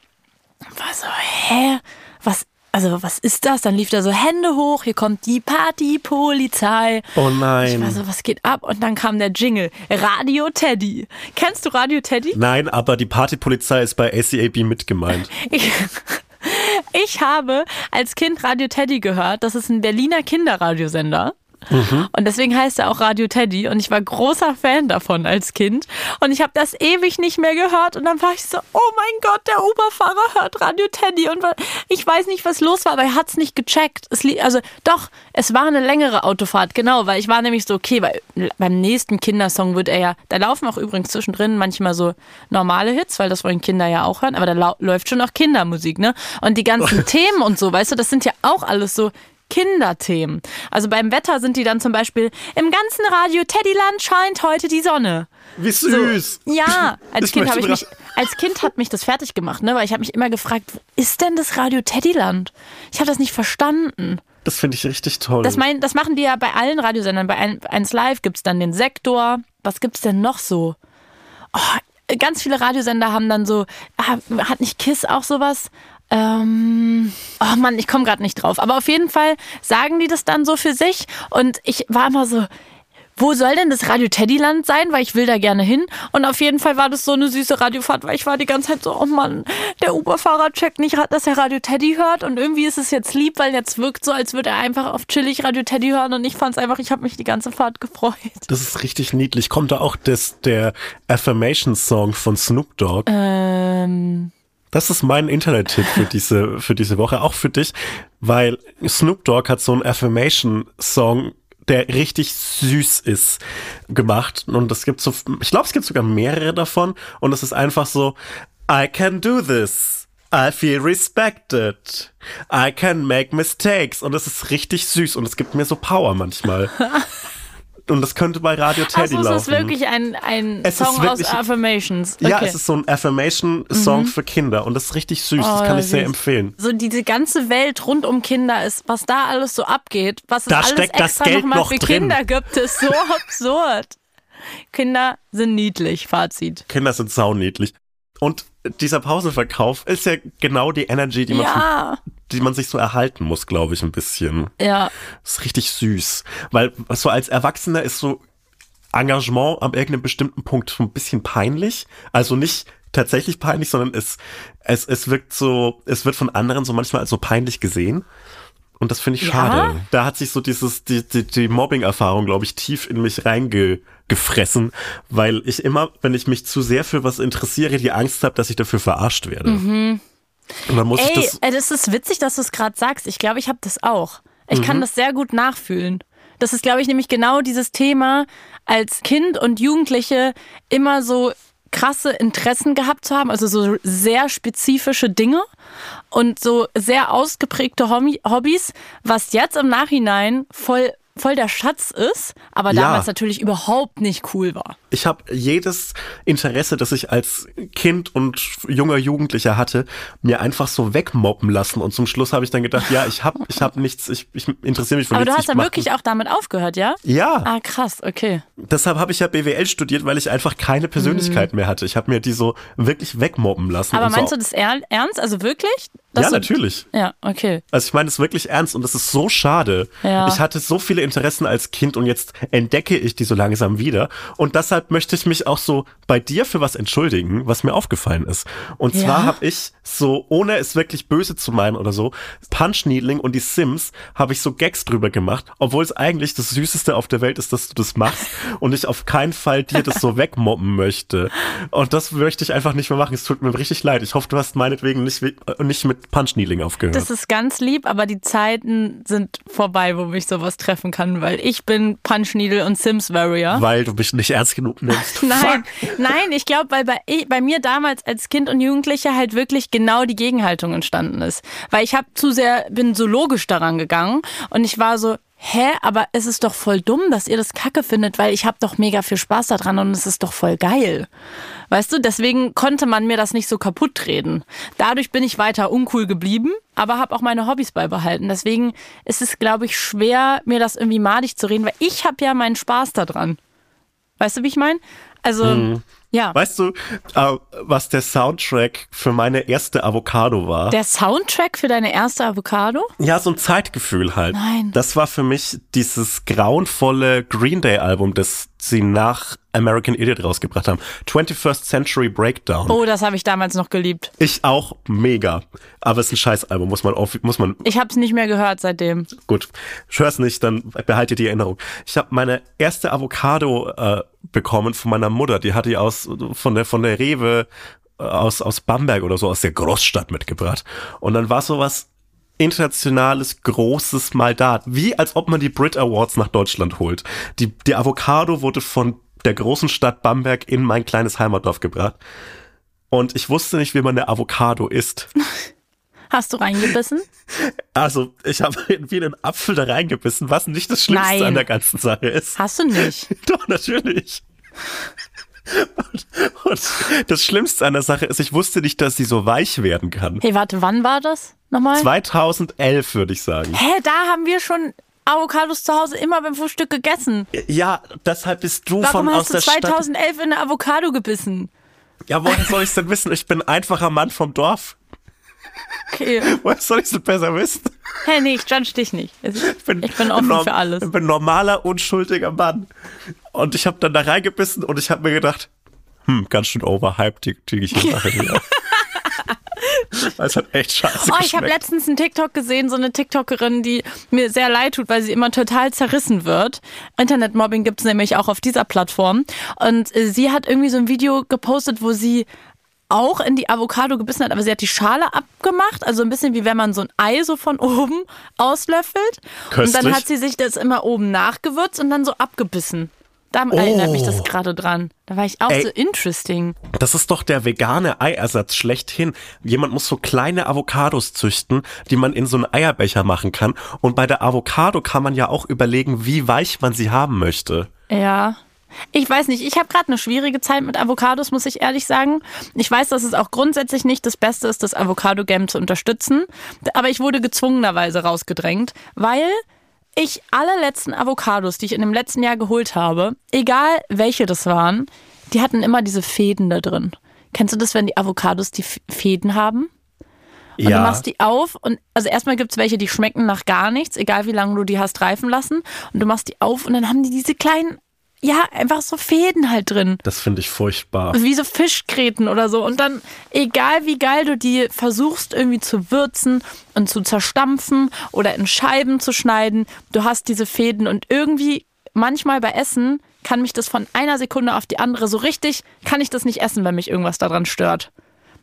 Und war so, hä? Was, also was ist das? Dann lief da so Hände hoch, hier kommt die Partypolizei. Oh Ich nein. war so, was geht ab? Und dann kam der Jingle, Radio Teddy. Kennst du Radio Teddy? Nein, aber die Partypolizei ist bei ACAB mit gemeint. <laughs> Ich, ich habe als Kind Radio Teddy gehört. Das ist ein Berliner Kinderradiosender. Und deswegen heißt er auch Radio Teddy. Und ich war großer Fan davon als Kind. Und ich habe das ewig nicht mehr gehört. Und dann war ich so, oh mein Gott, der Uberfahrer hört Radio Teddy. Und ich weiß nicht, was los war, aber er hat es nicht gecheckt. Es also doch, es war eine längere Autofahrt, genau, weil ich war nämlich so, okay, weil beim nächsten Kindersong wird er ja, da laufen auch übrigens zwischendrin manchmal so normale Hits, weil das wollen Kinder ja auch hören, aber da läuft schon auch Kindermusik, ne? Und die ganzen <laughs> Themen und so, weißt du, das sind ja auch alles so Kinderthemen. Also beim Wetter sind die dann zum Beispiel, im ganzen Radio Teddyland scheint heute die Sonne. Wie süß. Ja, als Kind habe ich mich, als Kind hat mich das fertig gemacht, ne? Weil ich habe mich immer gefragt, wo ist denn das Radio Teddyland? Ich habe das nicht verstanden. Das finde ich richtig toll. Das, mein, das machen die ja bei allen Radiosendern. Bei 1 Live gibt's dann den Sektor. Was gibt's denn noch so? Oh, ganz viele Radiosender haben dann so, ah, hat nicht Kiss auch sowas? Ähm, oh Mann, ich komme gerade nicht drauf. Aber auf jeden Fall sagen die das dann so für sich. Und ich war immer so, wo soll denn das Radio Teddyland sein, weil ich will da gerne hin. Und auf jeden Fall war das so eine süße Radiofahrt, weil ich war die ganze Zeit so, oh Mann, der Uberfahrer checkt nicht, dass er Radio Teddy hört. Und irgendwie ist es jetzt lieb, weil jetzt wirkt so, als würde er einfach auf chillig Radio Teddy hören. Und ich fand es einfach, ich habe mich die ganze Fahrt gefreut. Das ist richtig niedlich. Kommt da auch das, der Affirmation-Song von Snoop Dogg? Ähm. Das ist mein Internet-Tipp für diese, für diese Woche, auch für dich, weil Snoop Dogg hat so einen Affirmation-Song, der richtig süß ist, gemacht. Und es gibt so, ich glaube, es gibt sogar mehrere davon. Und es ist einfach so, I can do this. I feel respected. I can make mistakes. Und es ist richtig süß und es gibt mir so Power manchmal. <laughs> Und das könnte bei Radio Teddy Achso, laufen. es ist wirklich ein, ein Es Song wirklich- aus Affirmations. Okay. Mhm. Ja, es ist so ein Affirmation-Song für Kinder und das ist richtig süß. das Oh, kann ich sehr süß. empfehlen. so diese ganze Welt rund um Kinder ist, was da alles so abgeht, was es Da alles steckt das extra Geld noch mal noch für drin. Kinder gibt, ist so <laughs> absurd. Kinder sind niedlich, Fazit. Kinder sind sauniedlich. Und dieser Pausenverkauf ist ja genau die Energy, die man, Ja, die man sich so erhalten muss, glaube ich, ein bisschen. ja. Das ist richtig süß. Weil so als Erwachsener ist so Engagement am irgendeinem bestimmten Punkt so ein bisschen peinlich. Also nicht tatsächlich peinlich, sondern es, es, es wirkt so, es wird von anderen so manchmal als so peinlich gesehen. Und das finde ich Ja? schade. Da hat sich so dieses, die, die, die Mobbing-Erfahrung, glaube ich, tief in mich reingefressen, weil ich immer, wenn ich mich zu sehr für was interessiere, die Angst habe, dass ich dafür verarscht werde. Und dann muss ich Ey, das. äh, das ist witzig, dass du es gerade sagst. Ich glaube, ich habe das auch. Ich kann das sehr gut nachfühlen. Das ist, glaube ich, nämlich genau dieses Thema, als Kind und Jugendliche immer so krasse Interessen gehabt zu haben, also so sehr spezifische Dinge und so sehr ausgeprägte Hobby- Hobbys, was jetzt im Nachhinein voll voll der Schatz ist, aber Ja. damals natürlich überhaupt nicht cool war. Ich habe jedes Interesse, das ich als Kind und junger Jugendlicher hatte, mir einfach so wegmobben lassen. Und zum Schluss habe ich dann gedacht, ja, ich habe ich hab nichts, ich, ich interessiere mich für Aber du nichts. hast ich dann mach- wirklich auch damit aufgehört, ja? Ja, Ah, krass, okay. deshalb habe ich ja BWL studiert, weil ich einfach keine Persönlichkeit mehr hatte. Ich habe mir die so wirklich wegmobben lassen. Mhm. Aber meinst so, du das er- ernst? Also wirklich? Dass Ja, du- natürlich. Ja, okay. Also ich meine es wirklich ernst und das ist so schade. Ja. Ich hatte so viele Interessen als Kind und jetzt entdecke ich die so langsam wieder. Und deshalb möchte ich mich auch so bei dir für was entschuldigen, was mir aufgefallen ist. Und zwar Ja? habe ich so, ohne es wirklich böse zu meinen oder so, Punch Needling und die Sims habe ich so Gags drüber gemacht, obwohl es eigentlich das Süßeste auf der Welt ist, dass du das machst <laughs> und ich auf keinen Fall dir das so wegmobben möchte. Und das möchte ich einfach nicht mehr machen. Es tut mir richtig leid. Ich hoffe, du hast meinetwegen nicht, nicht mit Punch Needling aufgehört. Das ist ganz lieb, aber die Zeiten sind vorbei, wo mich sowas treffen kann, weil ich bin Punch Needle und Sims Warrior. Weil du mich nicht ernst genug nimmst. <laughs> Nein, Fuck. nein, ich glaube, weil bei, ich- bei mir damals als Kind und Jugendliche halt wirklich genau die Gegenhaltung entstanden ist. Weil ich habe zu sehr, bin so logisch daran gegangen und ich war so, hä, aber es ist doch voll dumm, dass ihr das kacke findet, weil ich habe doch mega viel Spaß daran und es ist doch voll geil. Weißt du, deswegen konnte man mir das nicht so kaputt reden. Dadurch bin ich weiter uncool geblieben, aber habe auch meine Hobbys beibehalten. Deswegen ist es, glaube ich, schwer, mir das irgendwie madig zu reden, weil ich habe ja meinen Spaß daran. Weißt du, wie ich meine? Also, ja. Weißt du, äh, was der Soundtrack für meine erste Avocado war? Der Soundtrack für deine erste Avocado? ja, so ein Zeitgefühl halt. Nein. Das war für mich dieses grauenvolle Green Day Album, das sie nach American Idiot rausgebracht haben. 21st Century Breakdown. Oh, das habe ich damals noch geliebt. Ich auch mega. Aber es ist ein Scheißalbum, muss man, auf, muss man Ich habe es nicht mehr gehört seitdem. Gut, ich hör's nicht, dann behalte die Erinnerung. Ich habe meine erste Avocado äh, bekommen von meiner Mutter. Die hatte die aus von der von der Rewe äh, aus aus Bamberg oder so aus der Großstadt mitgebracht. Und dann war sowas internationales großes mal da, wie als ob man die Brit Awards nach Deutschland holt. Die die Avocado wurde von der großen Stadt Bamberg in mein kleines Heimatdorf gebracht. Und ich wusste nicht, wie man eine Avocado isst. <laughs> Hast du reingebissen? Also, ich habe <laughs> wie einen Apfel da reingebissen, was nicht das Schlimmste Nein. an der ganzen Sache ist. Hast du nicht. <laughs> Doch, natürlich. <laughs> Und, das Schlimmste an der Sache ist, ich wusste nicht, dass sie so weich werden kann. Hey, warte, wann war das nochmal? 2011, würde ich sagen. Hä, da haben wir schon Avocados zu Hause immer beim Frühstück gegessen. Ja, deshalb bist du Warum von aus hast du der Stadt. 2011 in eine Avocado gebissen? Ja, woher soll ich denn wissen? Ich bin ein einfacher Mann vom Dorf. Okay. <laughs> Woher soll ich denn besser wissen? Hey, nee, ich judge dich nicht. Ich bin, ich bin offen norm- für alles. Ich bin ein normaler, unschuldiger Mann. Und ich habe dann da reingebissen und ich habe mir gedacht, hm, ganz schön overhyped, die, die Sache <laughs> hier. Es hat echt scheiße Oh, ich habe letztens einen TikTok gesehen, so eine TikTokerin, die mir sehr leid tut, weil sie immer total zerrissen wird. Internetmobbing gibt's nämlich auch auf dieser Plattform. Und äh, sie hat irgendwie so ein Video gepostet, wo sie auch in die Avocado gebissen hat, aber sie hat die Schale abgemacht, also ein bisschen wie wenn man so ein Ei so von oben <laughs> auslöffelt. Und Köstlich. dann hat sie sich das immer oben nachgewürzt und dann so abgebissen. Da erinnert mich das gerade dran. Da war ich auch Oh. Ey. so interesting. Das ist doch der vegane Eiersatz schlechthin. Jemand muss so kleine Avocados züchten, die man in so einen Eierbecher machen kann. Und bei der Avocado kann man ja auch überlegen, wie weich man sie haben möchte. Ja. Ich weiß nicht, ich habe gerade eine schwierige Zeit mit Avocados, muss ich ehrlich sagen. Ich weiß, dass es auch grundsätzlich nicht das Beste ist, das Avocado-Game zu unterstützen. Aber ich wurde gezwungenerweise rausgedrängt, weil ich alle letzten Avocados, die ich in dem letzten Jahr geholt habe, egal welche das waren, die hatten immer diese Fäden da drin. Kennst du das, wenn die Avocados die Fäden haben? Und du machst die auf und also erstmal gibt's welche, die schmecken nach gar nichts, egal wie lange du die hast reifen lassen. Und du machst die auf und dann haben die diese kleinen, ja, einfach so Fäden halt drin. das finde ich furchtbar. Wie so Fischgräten oder so. Und dann, egal wie geil du die versuchst irgendwie zu würzen und zu zerstampfen oder in Scheiben zu schneiden, du hast diese Fäden und irgendwie manchmal bei Essen kann mich das von einer Sekunde auf die andere so richtig, kann ich das nicht essen, wenn mich irgendwas daran stört.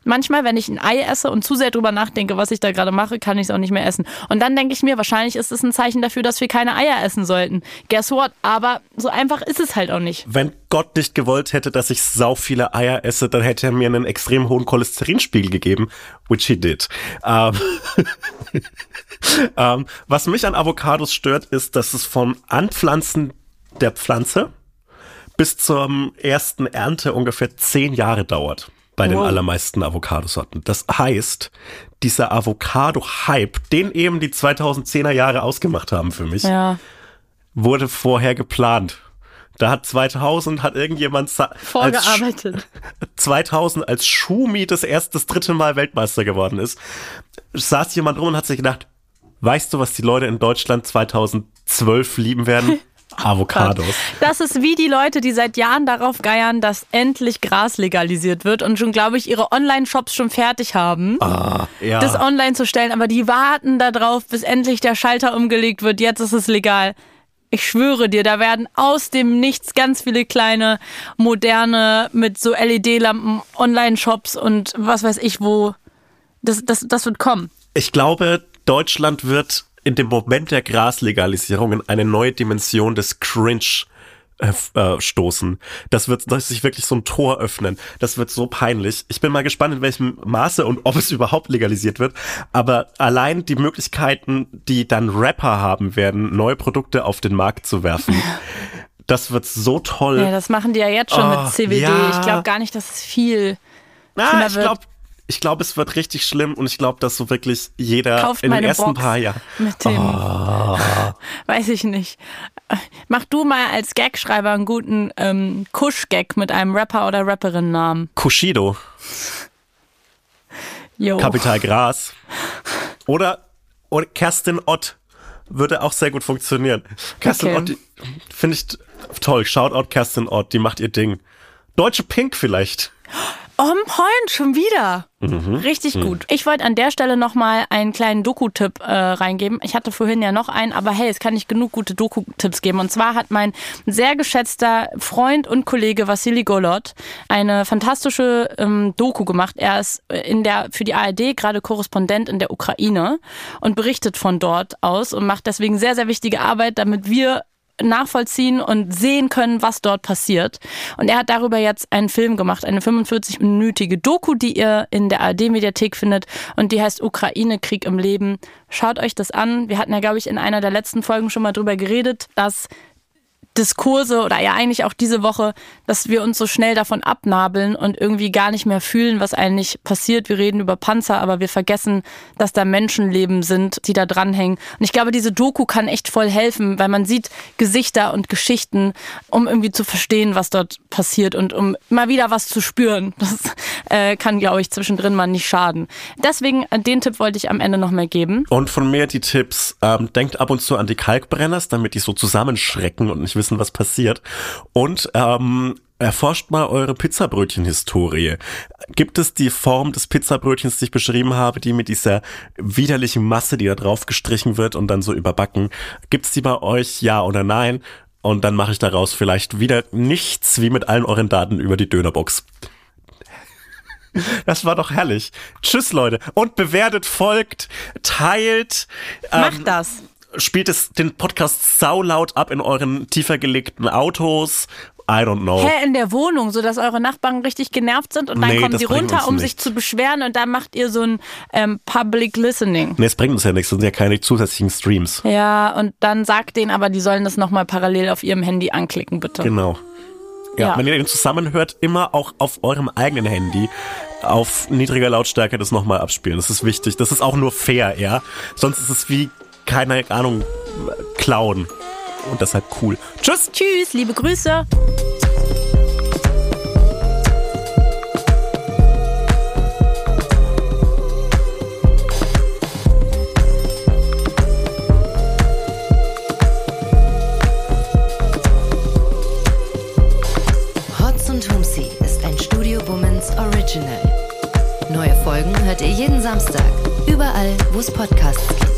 Manchmal, wenn ich ein Ei esse und zu sehr drüber nachdenke, was ich da gerade mache, kann ich es auch nicht mehr essen. Und dann denke ich mir, wahrscheinlich ist es ein Zeichen dafür, dass wir keine Eier essen sollten. Guess what? Aber so einfach ist es halt auch nicht. Wenn Gott nicht gewollt hätte, dass ich sau viele Eier esse, dann hätte er mir einen extrem hohen Cholesterinspiegel gegeben, which he did. Ähm, <laughs> ähm, was mich an Avocados stört, ist, dass es vom Anpflanzen der Pflanze bis zum ersten Ernte ungefähr zehn Jahre dauert bei den Wow. allermeisten Avocadosorten. Das heißt, dieser Avocado-Hype, den eben die 2010er Jahre ausgemacht haben für mich, Ja. wurde vorher geplant. Da hat 2000 hat irgendjemand sa- als, Sch- Vorgearbeitet. 2000 als Schumi das erste, das dritte Mal Weltmeister geworden ist, saß jemand rum und hat sich gedacht, weißt du, was die Leute in Deutschland 2012 lieben werden? <laughs> Avocados. Das ist wie die Leute, die seit Jahren darauf geiern, dass endlich Gras legalisiert wird und schon, glaube ich, ihre Online-Shops schon fertig haben, Ja. das online zu stellen. Aber die warten darauf, bis endlich der Schalter umgelegt wird. Jetzt ist es legal. Ich schwöre dir, da werden aus dem Nichts ganz viele kleine, moderne, mit so LED-Lampen, Online-Shops und was weiß ich wo. Das, das, das wird kommen. Ich glaube, Deutschland wird in dem Moment der Graslegalisierung in eine neue Dimension des Cringe äh, äh, stoßen. Das wird dass sich wirklich so ein Tor öffnen. Das wird so peinlich. Ich bin mal gespannt, in welchem Maße und ob es <laughs> überhaupt legalisiert wird. Aber allein die Möglichkeiten, die dann Rapper haben werden, neue Produkte auf den Markt zu werfen, <laughs> das wird so toll. Ja, das machen die ja jetzt schon Oh, mit CBD. ja. Ich glaube gar nicht, dass es viel. Kinder ich glaube, ich glaube, es wird richtig schlimm und ich glaube, dass so wirklich jeder Kauft in den ersten Box paar Jahren. mit dem. Ah. <laughs> Weiß ich nicht. Mach du mal als Gagschreiber einen guten ähm, Kusch-Gag mit einem Rapper oder Rapperin-Namen. Kushido. Jo. Kapital Gras. Oder, oder Kerstin Ott würde auch sehr gut funktionieren. Kerstin Okay. Ott, finde ich toll. Shoutout Kerstin Ott, die macht ihr Ding. Deutsche Pink vielleicht. <gasps> On point, schon wieder. Richtig gut. Ich wollte an der Stelle nochmal einen kleinen Doku-Tipp äh, reingeben. Ich hatte vorhin ja noch einen, aber hey, es kann nicht genug gute Doku-Tipps geben. Und zwar hat mein sehr geschätzter Freund und Kollege Vassili Golot eine fantastische ähm, Doku gemacht. Er ist äh, in der für die ARD gerade Korrespondent in der Ukraine und berichtet von dort aus und macht deswegen sehr, sehr wichtige Arbeit, damit wir nachvollziehen und sehen können, was dort passiert. Und er hat darüber jetzt einen Film gemacht, eine 45-minütige Doku, die ihr in der ARD-Mediathek findet und die heißt Ukraine, Krieg im Leben. Schaut euch das an. Wir hatten ja, glaube ich, in einer der letzten Folgen schon mal drüber geredet, dass Diskurse oder ja eigentlich auch diese Woche, dass wir uns so schnell davon abnabeln und irgendwie gar nicht mehr fühlen, was eigentlich passiert. Wir reden über Panzer, aber wir vergessen, dass da Menschenleben sind, die da dranhängen. Und ich glaube, diese Doku kann echt voll helfen, weil man sieht Gesichter und Geschichten, um irgendwie zu verstehen, was dort passiert und um mal wieder was zu spüren. Das äh, kann, glaube ich, zwischendrin mal nicht schaden. Deswegen, äh, den Tipp wollte ich am Ende noch mal geben. Und von mir die Tipps, ähm, denkt ab und zu an die Kalkbrenners, damit die so zusammenschrecken und nicht wissen, was passiert. Und ähm, Erforscht mal eure Pizzabrötchen-Historie. Gibt es die Form des Pizzabrötchens, die ich beschrieben habe, die mit dieser widerlichen Masse, die da drauf gestrichen wird und dann so überbacken? Gibt es die bei euch, ja oder nein? Und dann mache ich daraus vielleicht wieder nichts wie mit allen euren Daten über die Dönerbox. Das war doch herrlich. Tschüss, Leute. Und bewertet, folgt, teilt. Macht ähm, das spielt es den Podcast saulaut ab in euren tiefer gelegten Autos. I don't know. Hä, in der Wohnung, so dass eure Nachbarn richtig genervt sind und dann nee, kommen sie runter, um sich zu beschweren und dann macht ihr so ein ähm, Public Listening. Nee, es bringt uns ja nichts, das sind ja keine zusätzlichen Streams. Ja, und dann sagt denen aber, die sollen das nochmal parallel auf ihrem Handy anklicken, bitte. Genau. Ja, ja, wenn ihr den zusammenhört, immer auch auf eurem eigenen Handy auf niedriger Lautstärke das nochmal abspielen. Das ist wichtig. Das ist auch nur fair, ja. Sonst ist es wie keine Ahnung, klauen. Und deshalb cool. Tschüss. Tschüss, liebe Grüße. Hotz und Humsi ist ein Studio Womans Original. Neue Folgen hört ihr jeden Samstag, überall, wo es Podcasts gibt.